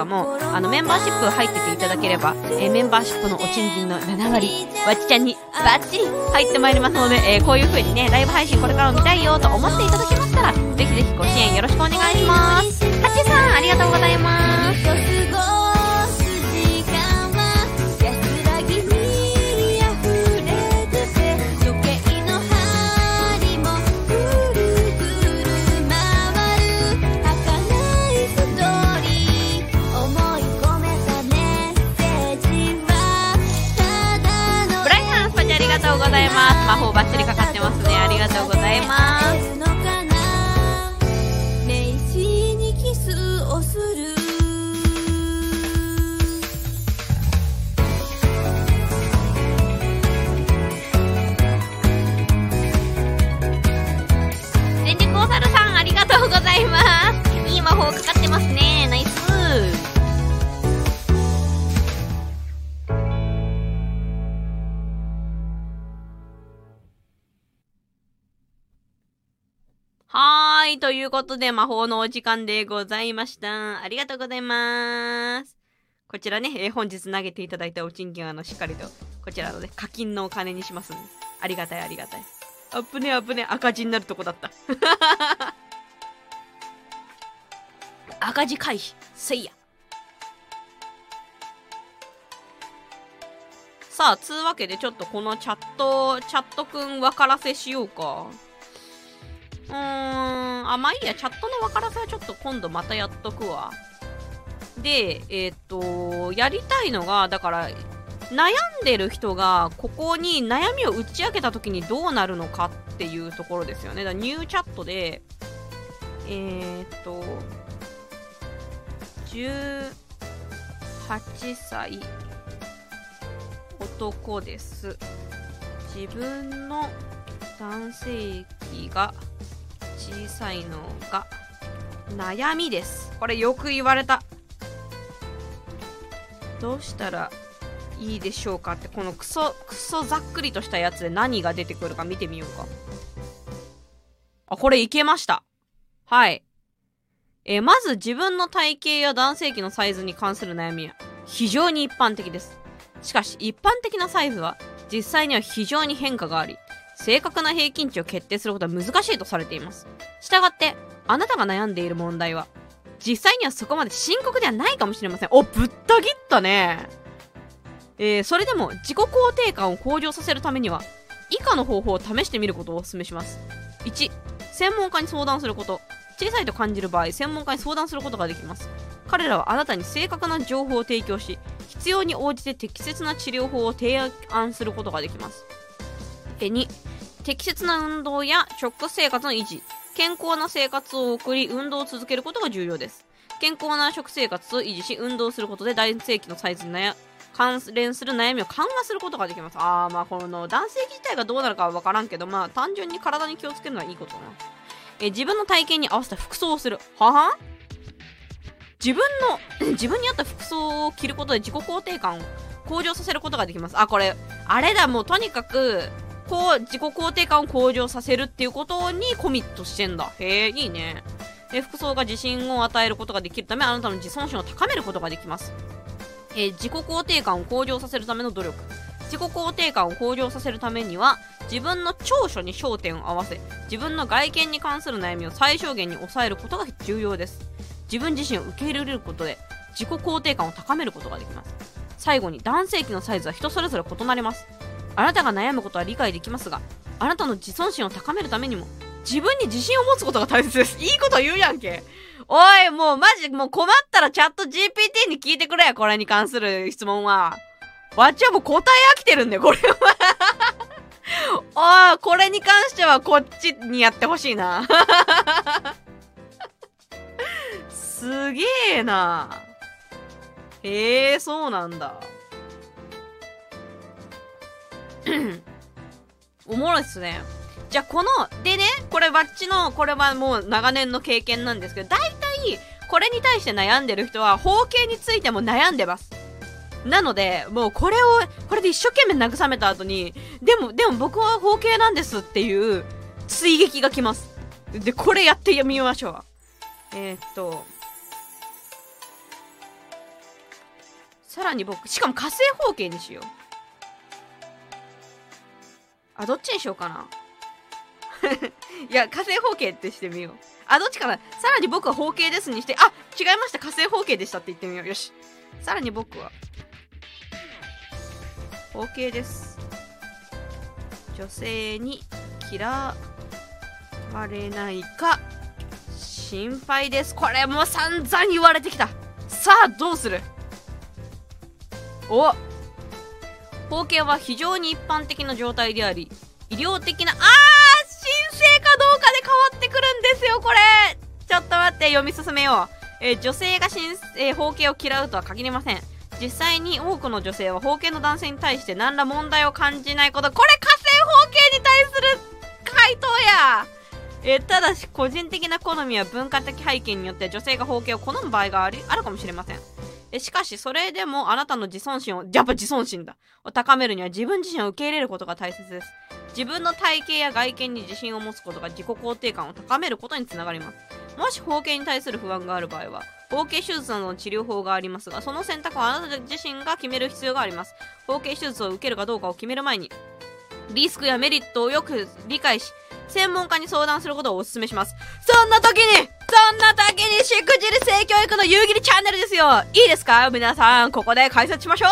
方も、あの、メンバーシップ入ってていただければ、えー、メンバーシップのお賃金の7割、わちちゃんにバッチリ入ってまいりますので、えー、こういう風にね、ライブ配信これからも見たいよと思っていただけましたら、ぜひぜひご支援よろしくお願いします。ハチさん、ありがとうございます。とうございます。魔法バッチリかかってますね。ありがとうございます。ということで魔法のお時間でございました。ありがとうございます。こちらね、えー、本日投げていただいたお賃金あの、しっかりと、こちらのね、課金のお金にしますんで。ありがたいありがたい。あっぶねあっぶね赤字になるとこだった。*laughs* 赤字回避、せいや。さあ、つうわけでちょっとこのチャット、チャットくん分からせしようか。うーん、あ、まあいいや、チャットの分からせはちょっと今度またやっとくわ。で、えっ、と、やりたいのが、だから、悩んでる人がここに悩みを打ち明けた時にどうなるのかっていうところですよね。だニューチャットで、えー、っと、18歳男です。自分の男性器が小さいのが悩みです。これよく言われた。どうしたらいいでしょうかってこのクソクソざっくりとしたやつで何が出てくるか見てみようか。あこれいけました。はい。え、まず自分の体型や男性器のサイズに関する悩みは非常に一般的です。しかし一般的なサイズは実際には非常に変化があり正確な平均値を決定することは難しいとされています。したがって、あなたが悩んでいる問題は、実際にはそこまで深刻ではないかもしれません。お、ぶった切ったね。えー、それでも自己肯定感を向上させるためには、以下の方法を試してみることをお勧めします。1、専門家に相談すること。小さいと感じる場合、専門家に相談することができます。彼らはあなたに正確な情報を提供し、必要に応じて適切な治療法を提案することができます。2適切な運動や食生活の維持健康な生活を送り運動を続けることが重要です。健康な食生活を維持し運動することで男性器のサイズに関連する悩みを緩和することができます。あーまあこの男性器自体がどうなるかは分からんけどまあ単純に体に気をつけるのはいいことだなえ自分の体型に合わせた服装をする。はは自分の *clears throat* 自分に合った服装を着ることで自己肯定感を向上させることができます。あこれあれだもうとにかくこう、自己肯定感を向上させるっていうことにコミットしてんだ。へえ、いいね。で、服装が自信を与えることができるため、あなたの自尊心を高めることができます。え、自己肯定感を向上させるための努力。自己肯定感を向上させるためには、自分の長所に焦点を合わせ、自分の外見に関する悩みを最小限に抑えることが重要です。自分自身を受け入れることで、自己肯定感を高めることができます。最後に、男性器のサイズは人それぞれ異なります。あなたが悩むことは理解できますが、あなたの自尊心を高めるためにも、自分に自信を持つことが大切です。いいこと言うやんけ。おい、もうマジ、もう困ったらチャット GPT に聞いてくれよ、これに関する質問は。わっちはもう答え飽きてるんだよ、これは。*laughs* おい、これに関してはこっちにやってほしいな。*laughs* すげえな。へえ、そうなんだ。*clears throat* おもろいっすね。じゃあこの、でね、これバッチの、これはもう長年の経験なんですけど、大体、これに対して悩んでる人は、包茎についても悩んでます。なので、もうこれを、これで一生懸命慰めた後に、でも、でも僕は包茎なんですっていう追撃が来ます。で、これやってみましょう。えー、っと、さらに僕、しかも火星方形にしよう。あ、どっちにしようかな。*laughs* いや、火星方形ってしてみよう。あ、どっちかなさらに僕は方形ですにして、あ、違いました。火星方形でしたって言ってみよう。よし。さらに僕は、方形です。女性に嫌われないか、心配です。これも散々言われてきた。さあ、どうする？お包茎は非常に一般的な状態であり医療的なあー申請かどうかで変わってくるんですよこれ。ちょっと待って読み進めよう、えー、女性が申、えー、包茎を嫌うとは限りません。実際に多くの女性は包茎の男性に対して何ら問題を感じないこと。これ火星包茎に対する回答や。えー、ただし個人的な好みや文化的背景によって女性が包茎を好む場合がありあるかもしれません。しかし、それでもあなたの自尊心を、やっぱ自尊心だ。を高めるには自分自身を受け入れることが大切です。自分の体型や外見に自信を持つことが自己肯定感を高めることにつながります。もし包茎に対する不安がある場合は、包茎手術などの治療法がありますが、その選択はあなた自身が決める必要があります。包茎手術を受けるかどうかを決める前に、リスクやメリットをよく理解し、専門家に相談することをお勧めします。そんな時にそんな時にしくじる性教育の夕霧チャンネルですよ。いいですか？皆さん、ここで解説しましょう。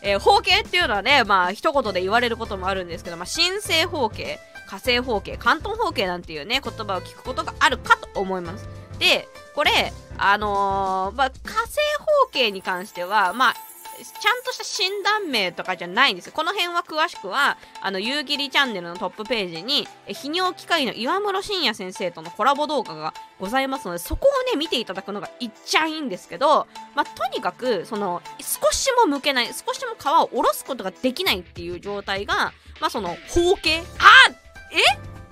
えー、包茎っていうのはね、まあ、一言で言われることもあるんですけど、まあ、神聖方形、火星包茎、関東包茎なんていうね、言葉を聞くことがあるかと思います。で、これ、あのー、まあ、火星包茎に関しては、まあ、ちゃんとした診断名とかじゃないんです。この辺は詳しくは、あの、夕霧チャンネルのトップページに、泌尿器科医の岩室信也先生とのコラボ動画がございますので、そこをね、見ていただくのがいっちゃいいんですけど、まあ、とにかく、その、少しも剥けない、少しも皮を下ろすことができないっていう状態が、まあ、その、包茎あえ？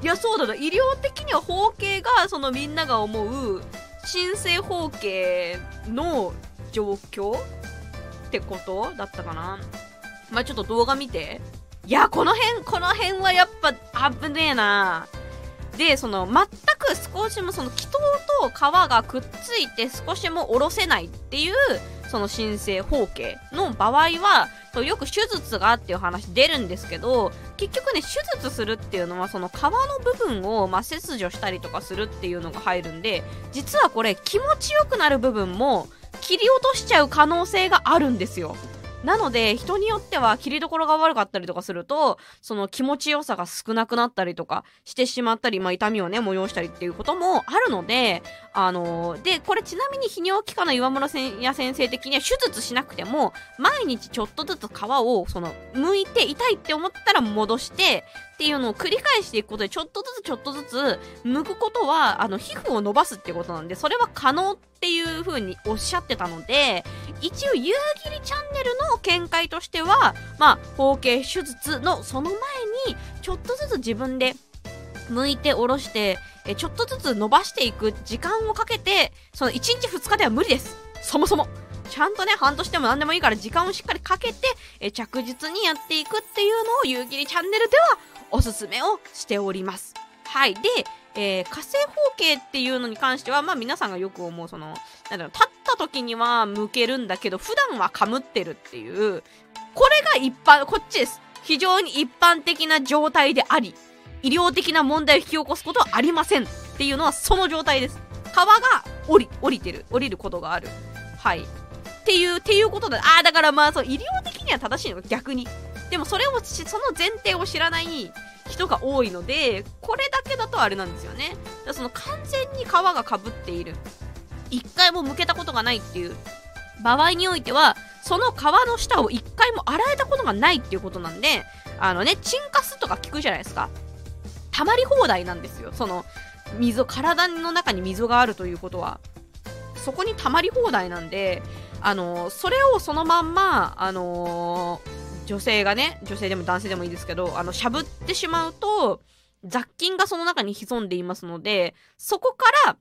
いや、そうだな。医療的には包茎が、そのみんなが思う、新生包茎の状況ってことだったかな？まあ、ちょっと動画見て。いや、この辺、この辺はやっぱ危ねえなで、その、全く少しもその気筒と皮がくっついて少しも下ろせないっていう、その新生包茎の場合は、よく手術がっていう話出るんですけど、結局ね、手術するっていうのは、その皮の部分を、まあ、切除したりとかするっていうのが入るんで、実はこれ気持ちよくなる部分も、切り落としちゃう可能性があるんですよ。なので、人によっては切りどころが悪かったりとかすると、その気持ちよさが少なくなったりとかしてしまったり、まあ痛みをね、催したりっていうこともあるので、あのー、で、これちなみに泌尿器科の岩村や先生的には手術しなくても、毎日ちょっとずつ皮を、その、剥いて痛いって思ったら戻して、っていうのを繰り返していくことで、ちょっとずつちょっとずつ、剥くことは、あの、皮膚を伸ばすってことなんで、それは可能っていう風におっしゃってたので、一応、夕霧チャンネルの見解としては、まあ、包茎手術のその前に、ちょっとずつ自分で、剥いて下ろして、えちょっとずつ伸ばしていく時間をかけて、その1日2日では無理です。そもそも。ちゃんとね、半年でも何でもいいから時間をしっかりかけて、え着実にやっていくっていうのを、夕霧チャンネルではおすすめをしております。はい。で、えー、火星包茎っていうのに関しては、まあ皆さんがよく思う、その、なんだろう、立った時には向けるんだけど、普段はかむってるっていう、これが一般、こっちです。非常に一般的な状態であり、医療的な問題を引き起こすことはありませんっていうのはその状態です。皮が降り、降りてる、降りることがある。はい。っていう、っていうことだ。ああ、だからまあそう、医療的には正しいの逆に。でもそれをその前提を知らない人が多いのでこれだけだとあれなんですよね。だその完全に皮がかぶっている。一回も剥けたことがないっていう。場合においてはその皮の下を一回も洗えたことがないっていうことなんであのねチンカスとか聞くじゃないですか。溜まり放題なんですよ。その溝体の中に溝があるということは。そこに溜まり放題なんであのそれをそのまんまあのー女性がね、女性でも男性でもいいですけど、あの、しゃぶってしまうと、雑菌がその中に潜んでいますので、そこから、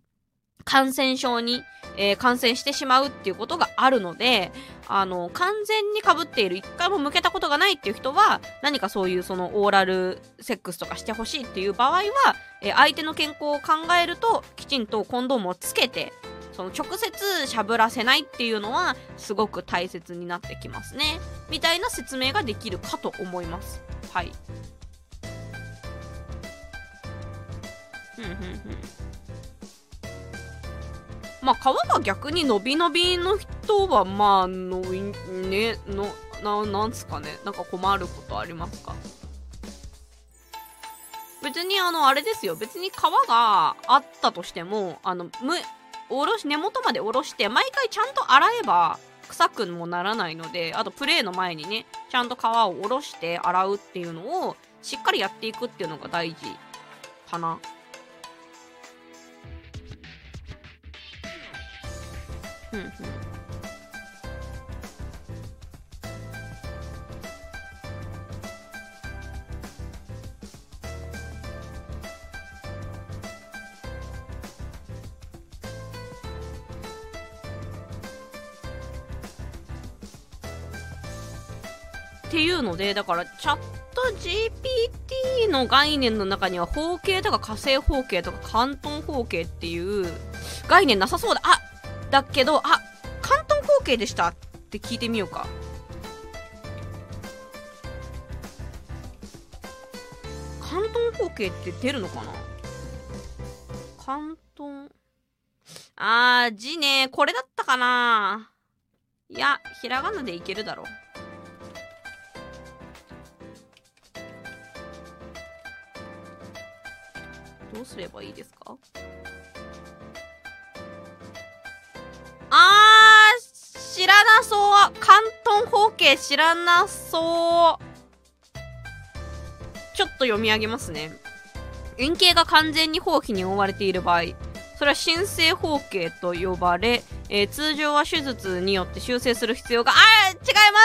感染症に、えー、感染してしまうっていうことがあるので、あの、完全に被っている、一回も向けたことがないっていう人は、何かそういうそのオーラルセックスとかしてほしいっていう場合は、えー、相手の健康を考えると、きちんとコンドームをつけて、その直接しゃぶらせないっていうのはすごく大切になってきますね。みたいな説明ができるかと思います。はい。ふんふんふん。まあ皮が逆に伸び伸びの人はまあのねのななんすかねなんか困ることありますか？別にあのあれですよ別に皮があったとしてもあのむおろし根元までおろして毎回ちゃんと洗えば臭くもならないのであとプレーの前にねちゃんと皮をおろして洗うっていうのをしっかりやっていくっていうのが大事かな。うんっていうので、だから、チャット GPT の概念の中には、方形とか火星方形とか関東方形っていう概念なさそうだ。あだけど、あ、関東方形でしたって聞いてみようか。関東方形って出るのかな？関東。あー、字ね、これだったかないや、ひらがなでいけるだろう。すればいいですか？あー、知らなそう。関東方形知らなそう。ちょっと読み上げますね。円形が完全に包皮に覆われている場合、それは新生包茎と呼ばれ、えー、通常は手術によって修正する必要が、あー違いま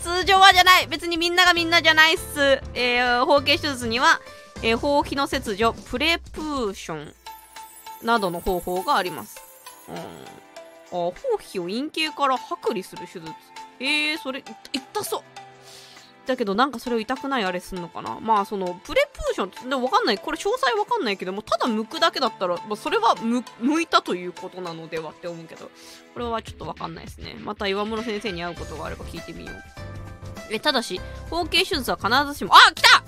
す通常はじゃない別にみんながみんなじゃないっす。えー、包茎手術には、えー、包皮の切除、プレプーションなどの方法があります。うん。あ、包皮を陰茎から剥離する手術。えー、それ、痛そう。だけどなんかそれを痛くないあれすんのかなまあそのプレプーションってでもわかんないこれ詳細わかんないけどもただ剥くだけだったら、まあ、それは剥いたということなのではって思うけどこれはちょっとわかんないですねまた岩室先生に会うことがあれば聞いてみようえただし包茎手術は必ずしもあ来た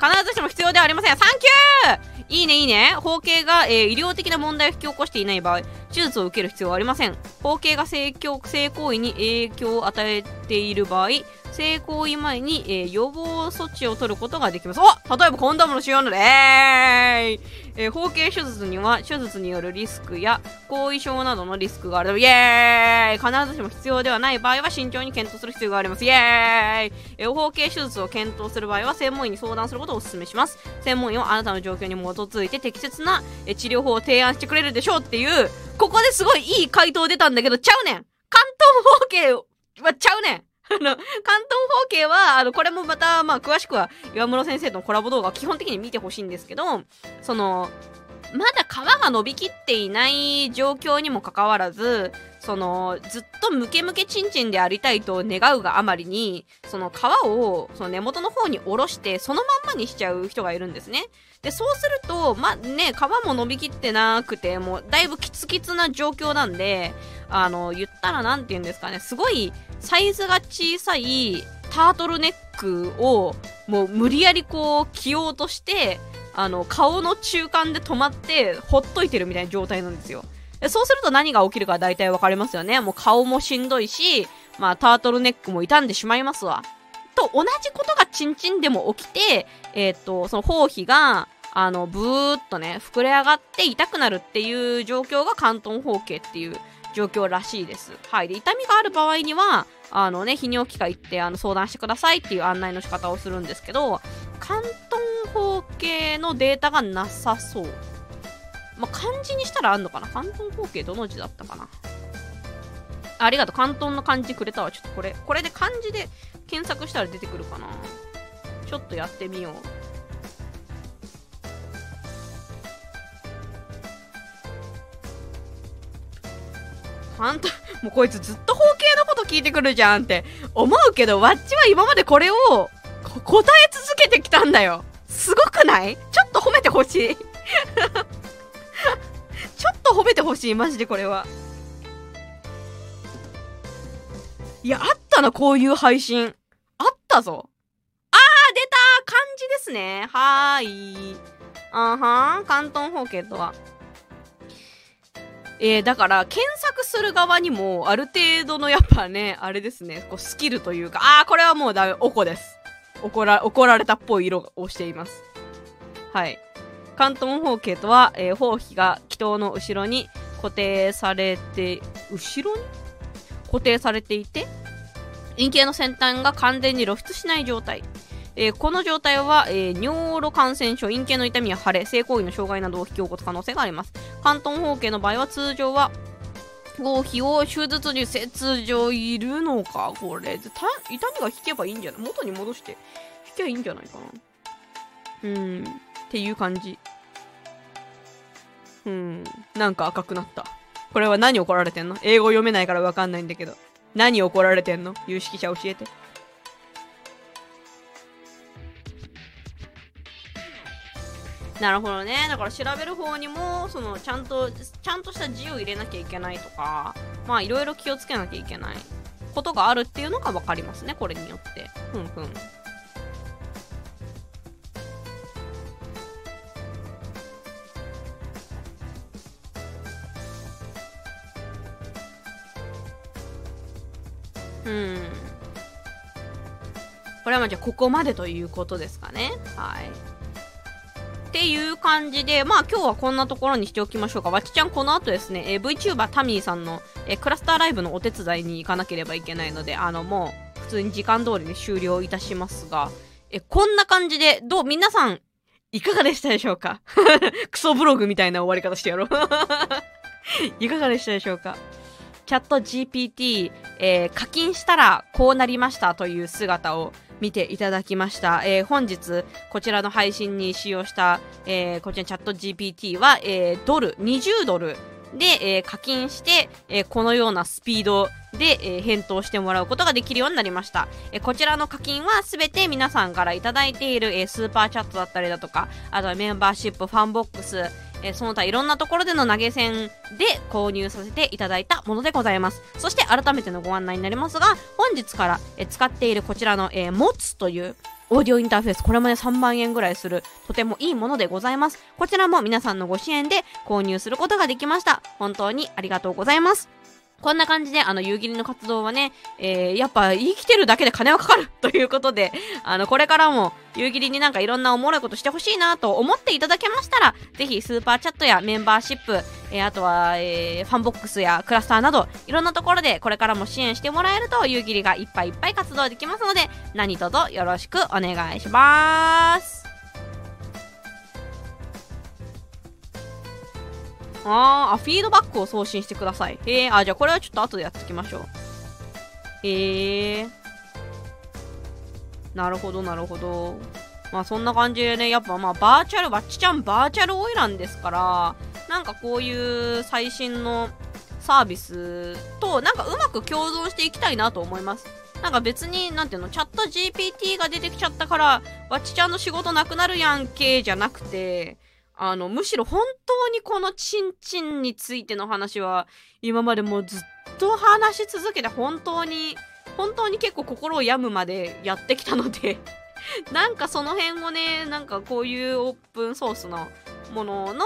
必ずしも必要ではありません。サンキューいいねいいね。包茎が、えー、医療的な問題を引き起こしていない場合、手術を受ける必要はありません。包茎が性行性行為に影響を与えている場合、性行為前に、えー、予防措置を取ることができます。お例えばコンドームの使用ので、えー、えー、包茎手術には手術によるリスクや後遺症などのリスクがある。イエーイ必ずしも必要ではない場合は慎重に検討する必要があります。イエーイ、えー、包茎手術を検討する場合は専門医に相談することをお勧めします。専門医はあなたの状況に基づいて適切な、えー、治療法を提案してくれるでしょうっていう、ここですごいいい回答出たんだけど、ちゃうねん。関東包茎はちゃうねん。あの、関東方形は、あの、これもまた、まあ、詳しくは、岩室先生とのコラボ動画を基本的に見てほしいんですけど、その、まだ皮が伸びきっていない状況にもかかわらず、その、ずっとムケムケチンチンでありたいと願うがあまりに、その皮を、その根元の方に下ろして、そのまんまにしちゃう人がいるんですね。で、そうすると、まあ、ね、皮も伸びきってなくて、もう、だいぶキツキツな状況なんで、あの、言ったらなんて言うんですかね、すごい、サイズが小さいタートルネックを、もう無理やりこう着ようとして、あの、顔の中間で止まって、ほっといてるみたいな状態なんですよ。そうすると何が起きるか大体わかりますよね。もう顔もしんどいし、まあタートルネックも傷んでしまいますわ。と同じことがチンチンでも起きて、えっ、と、その包皮が、あの、ブーっとね、膨れ上がって痛くなるっていう状況が関東包茎っていう状況らしいです。はい。で、痛みがある場合には、あのね、泌尿器科行ってあの相談してくださいっていう案内の仕方をするんですけど、関東方形のデータがなさそう。まあ、漢字にしたらあんのかな？関東方形どの字だったかな？ありがとう。関東の漢字くれたわ。ちょっとこれ、これで漢字で検索したら出てくるかな？ちょっとやってみよう。あんた、もうこいつずっと方形のこと聞いてくるじゃんって思うけど、わっちは今までこれを答え続けてきたんだよ。すごくない？ちょっと褒めてほしい。*laughs* ちょっと褒めてほしい、マジでこれは。いや、あったな、こういう配信。あったぞ。あー、出た漢字ですね。はーい。あはん、関東方形とは。えー、だから検索する側にもある程度のやっぱねあれですねこうスキルというかああこれはもうダメおこです。怒ら怒られたっぽい色をしています。はい。関東方形とは、えー、包皮が祈祷の後ろに固定されて後ろに？固定されていて陰茎の先端が完全に露出しない状態。えー、この状態は、えー、尿路感染症、陰茎の痛みや腫れ、性行為の障害などを引き起こす可能性があります。関東方形の場合は通常は合皮を手術に切除いるのかこれ。痛みが引けばいいんじゃない？元に戻して引けばいいんじゃないかな。うん。っていう感じ。うん。なんか赤くなった。これは何怒られてんの？英語読めないからわかんないんだけど。何怒られてんの？有識者教えて。なるほどね。だから調べる方にもそのちゃんとちゃんとした字を入れなきゃいけないとかまあいろいろ気をつけなきゃいけない。ことがあるっていうのが分かりますねこれによって。ふんふん。うん。これはまあじゃあここまでということですかね。はい。っていう感じで、まあ今日はこんなところにしておきましょうか。わちちゃんこの後ですね、えー、VTuber タミーさんの、えー、クラスターライブのお手伝いに行かなければいけないので、あのもう普通に時間通りに終了いたしますが、え、こんな感じで、どう、皆さん、いかがでしたでしょうか？*laughs* クソブログみたいな終わり方してやろう。*laughs* いかがでしたでしょうか？チャット GPT、えー、課金したらこうなりましたという姿を見ていただきました。えー、本日、こちらの配信に使用した、えー、こちらチャット GPT は、えー、ドル、20ドルで、えー、課金して、えー、このようなスピードで、えー、返答してもらうことができるようになりました。えー、こちらの課金はすべて皆さんからいただいている、えー、スーパーチャットだったりだとか、あとはメンバーシップ、ファンボックス、えー、その他いろんなところでの投げ銭で購入させていただいたものでございます。そして改めてのご案内になりますが、本日から、えー、使っているこちらの、えー、 MOTU というオーディオインターフェース、これもね3万円ぐらいする、とてもいいものでございます。こちらも皆さんのご支援で購入することができました。本当にありがとうございます。こんな感じで、あの、夕霧の活動はね、えー、やっぱ生きてるだけで金はかかる *laughs* ということで、あの、これからも夕霧になんかいろんなおもろいことしてほしいなと思っていただけましたら、ぜひスーパーチャットやメンバーシップ、えー、あとは、えー、ファンボックスやクラスターなど、いろんなところでこれからも支援してもらえると、夕霧がいっぱいいっぱい活動できますので、何卒よろしくお願いします。あー、フィードバックを送信してください。へえ、あ、じゃあこれはちょっと後でやっていきましょう。へえ。なるほど、なるほど。まあそんな感じでね、やっぱまあバーチャル、バッチちゃんバーチャルオイランですから、なんかこういう最新のサービスとなんかうまく共存していきたいなと思います。なんか別に、なんていうの、チャット GPT が出てきちゃったから、バッチちゃんの仕事なくなるやんけ、じゃなくて、あの、むしろ本当にこのチンチンについての話は、今までもうずっと話し続けて本当に、本当に結構心を病むまでやってきたので *laughs* なんかその辺をね、なんかこういうオープンソースのものの、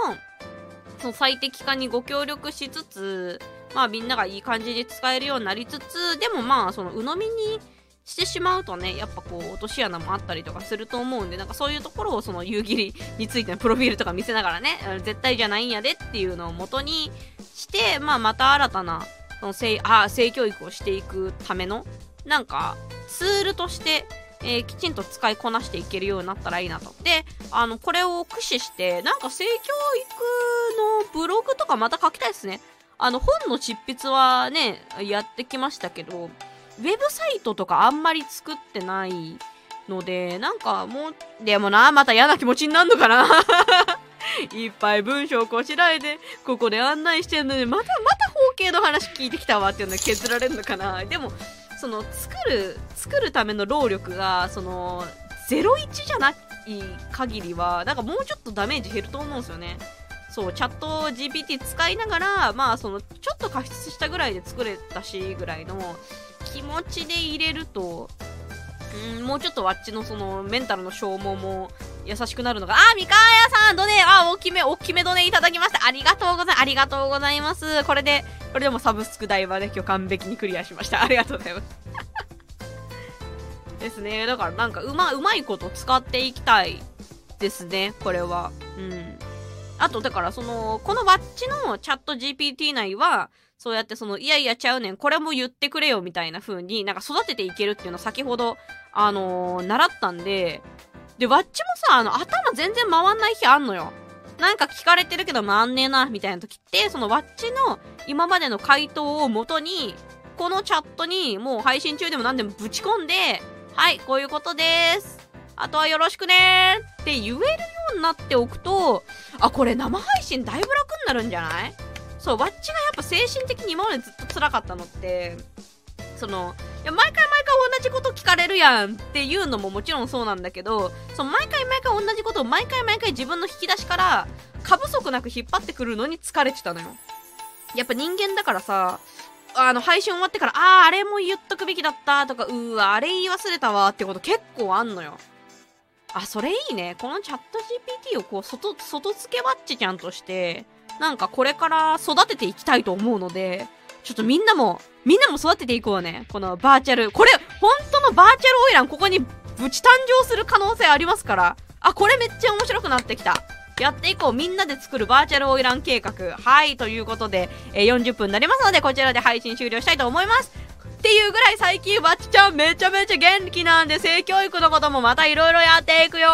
その最適化にご協力しつつ、まあみんながいい感じで使えるようになりつつ、でもまあその鵜呑みにしてしまうとねやっぱこう落とし穴もあったりとかすると思うんでなんかそういうところをその夕霧についての *laughs* プロフィールとか見せながらね絶対じゃないんやでっていうのを元にして、まあ、また新たなその性あ性教育をしていくためのなんかツールとしてえー、きちんと使いこなしていけるようになったらいいなと。で、あの、これを駆使して、なんか性教育のブログとかまた書きたいですね。あの、本の執筆はね、やってきましたけど、ウェブサイトとかあんまり作ってないので、なんかもう、でもな、また嫌な気持ちになるのかな。*laughs* いっぱい文章こしらえて、ここで案内してんのに、またまた方計の話聞いてきたわっていうのは削られるのかな。でもその作る作るための労力がその01じゃない限りはなんかもうちょっとダメージ減ると思うんですよね。そうチャット GPT 使いながらまあそのちょっと加筆したぐらいで作れたしぐらいの気持ちで入れるとんもうちょっとあっちのそのメンタルの消耗も優しくなるのが、あ、三河屋さん、ドネ、あ、大きめ、大きめドネいただきました。ありがとうございます。ありがとうございます。これで、これでもサブスク代はね、今日完璧にクリアしました。ありがとうございます。*laughs* ですね。だからなんか、うま、うまいこと使っていきたいですね、これは。うん。あと、だからその、このバッチのチャット GPT 内は、そうやってその、いやいやちゃうねん、これも言ってくれよみたいな風になんか育てていけるっていうのを先ほど、あのー、習ったんで、で、ワッチもさ、あの、頭全然回んない日あんのよ。なんか聞かれてるけど回んねえな、みたいな時って、そのワッチの今までの回答を元に、このチャットにもう配信中でも何でもぶち込んで、はい、こういうことです。あとはよろしくねって言えるようになっておくと、あ、これ生配信だいぶ楽になるんじゃない？そう、ワッチがやっぱ精神的に今までずっと辛かったのって、その、いや、毎回毎回同じこと聞かれるやんっていうのももちろんそうなんだけど、その毎回毎回同じことを毎回毎回自分の引き出しから過不足なく引っ張ってくるのに疲れてたのよ。やっぱ人間だからさ、あの、配信終わってから、ああ、あれも言っとくべきだったとか、うーわ、あれ言い忘れたわってこと結構あんのよ。あ、それいいね。このチャット GPT をこう、外、外付けバッチちゃんとして、なんかこれから育てていきたいと思うので、ちょっとみんなも、みんなも育てていこうね。このバーチャル。これ、本当のバーチャルオイラン、ここにぶち誕生する可能性ありますから。あ、これめっちゃ面白くなってきた。やっていこう。みんなで作るバーチャルオイラン計画。はい。ということで、え、40分になりますので、こちらで配信終了したいと思います。っていうぐらい最近、バッチちゃんめちゃめちゃ元気なんで、性教育のこともまたいろいろやっていくよ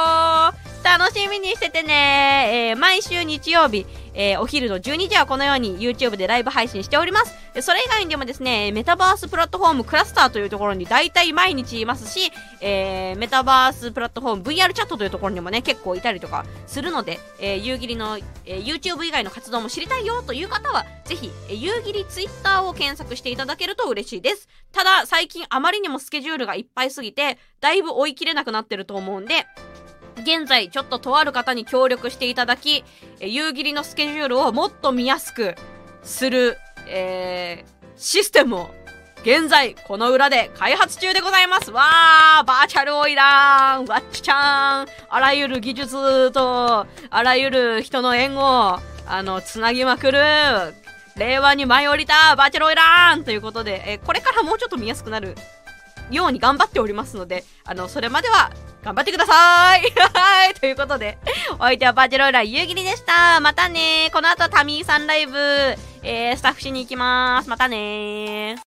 楽しみにしててねえー、毎週日曜日、えー、お昼の12時はこのように YouTube でライブ配信しております。それ以外にもですね、メタバースプラットフォームクラスターというところに大体毎日いますし、えー、メタバースプラットフォーム VR チャットというところにもね、結構いたりとかするので、えー、夕霧の、えー、YouTube 以外の活動も知りたいよという方は、ぜひ、えー、夕霧 Twitter を検索していただけると嬉しいです。ただ、最近あまりにもスケジュールがいっぱいすぎて、だいぶ追い切れなくなってると思うんで、現在ちょっととある方に協力していただき、夕霧のスケジュールをもっと見やすくする、えー、システムを現在この裏で開発中でございます。わーバーチャルオイラーンワッチちゃんあらゆる技術とあらゆる人の縁をあのつなぎまくる令和に舞い降りたバーチャルオイラーンということで、えこれからもうちょっと見やすくなるように頑張っておりますので、あの、それまでは頑張ってください *laughs* はい。ということで、お相手はバーチャルオイラ夕霧でした。またねこの後タミーさんライブ、えー、スタッフしに行きます。またね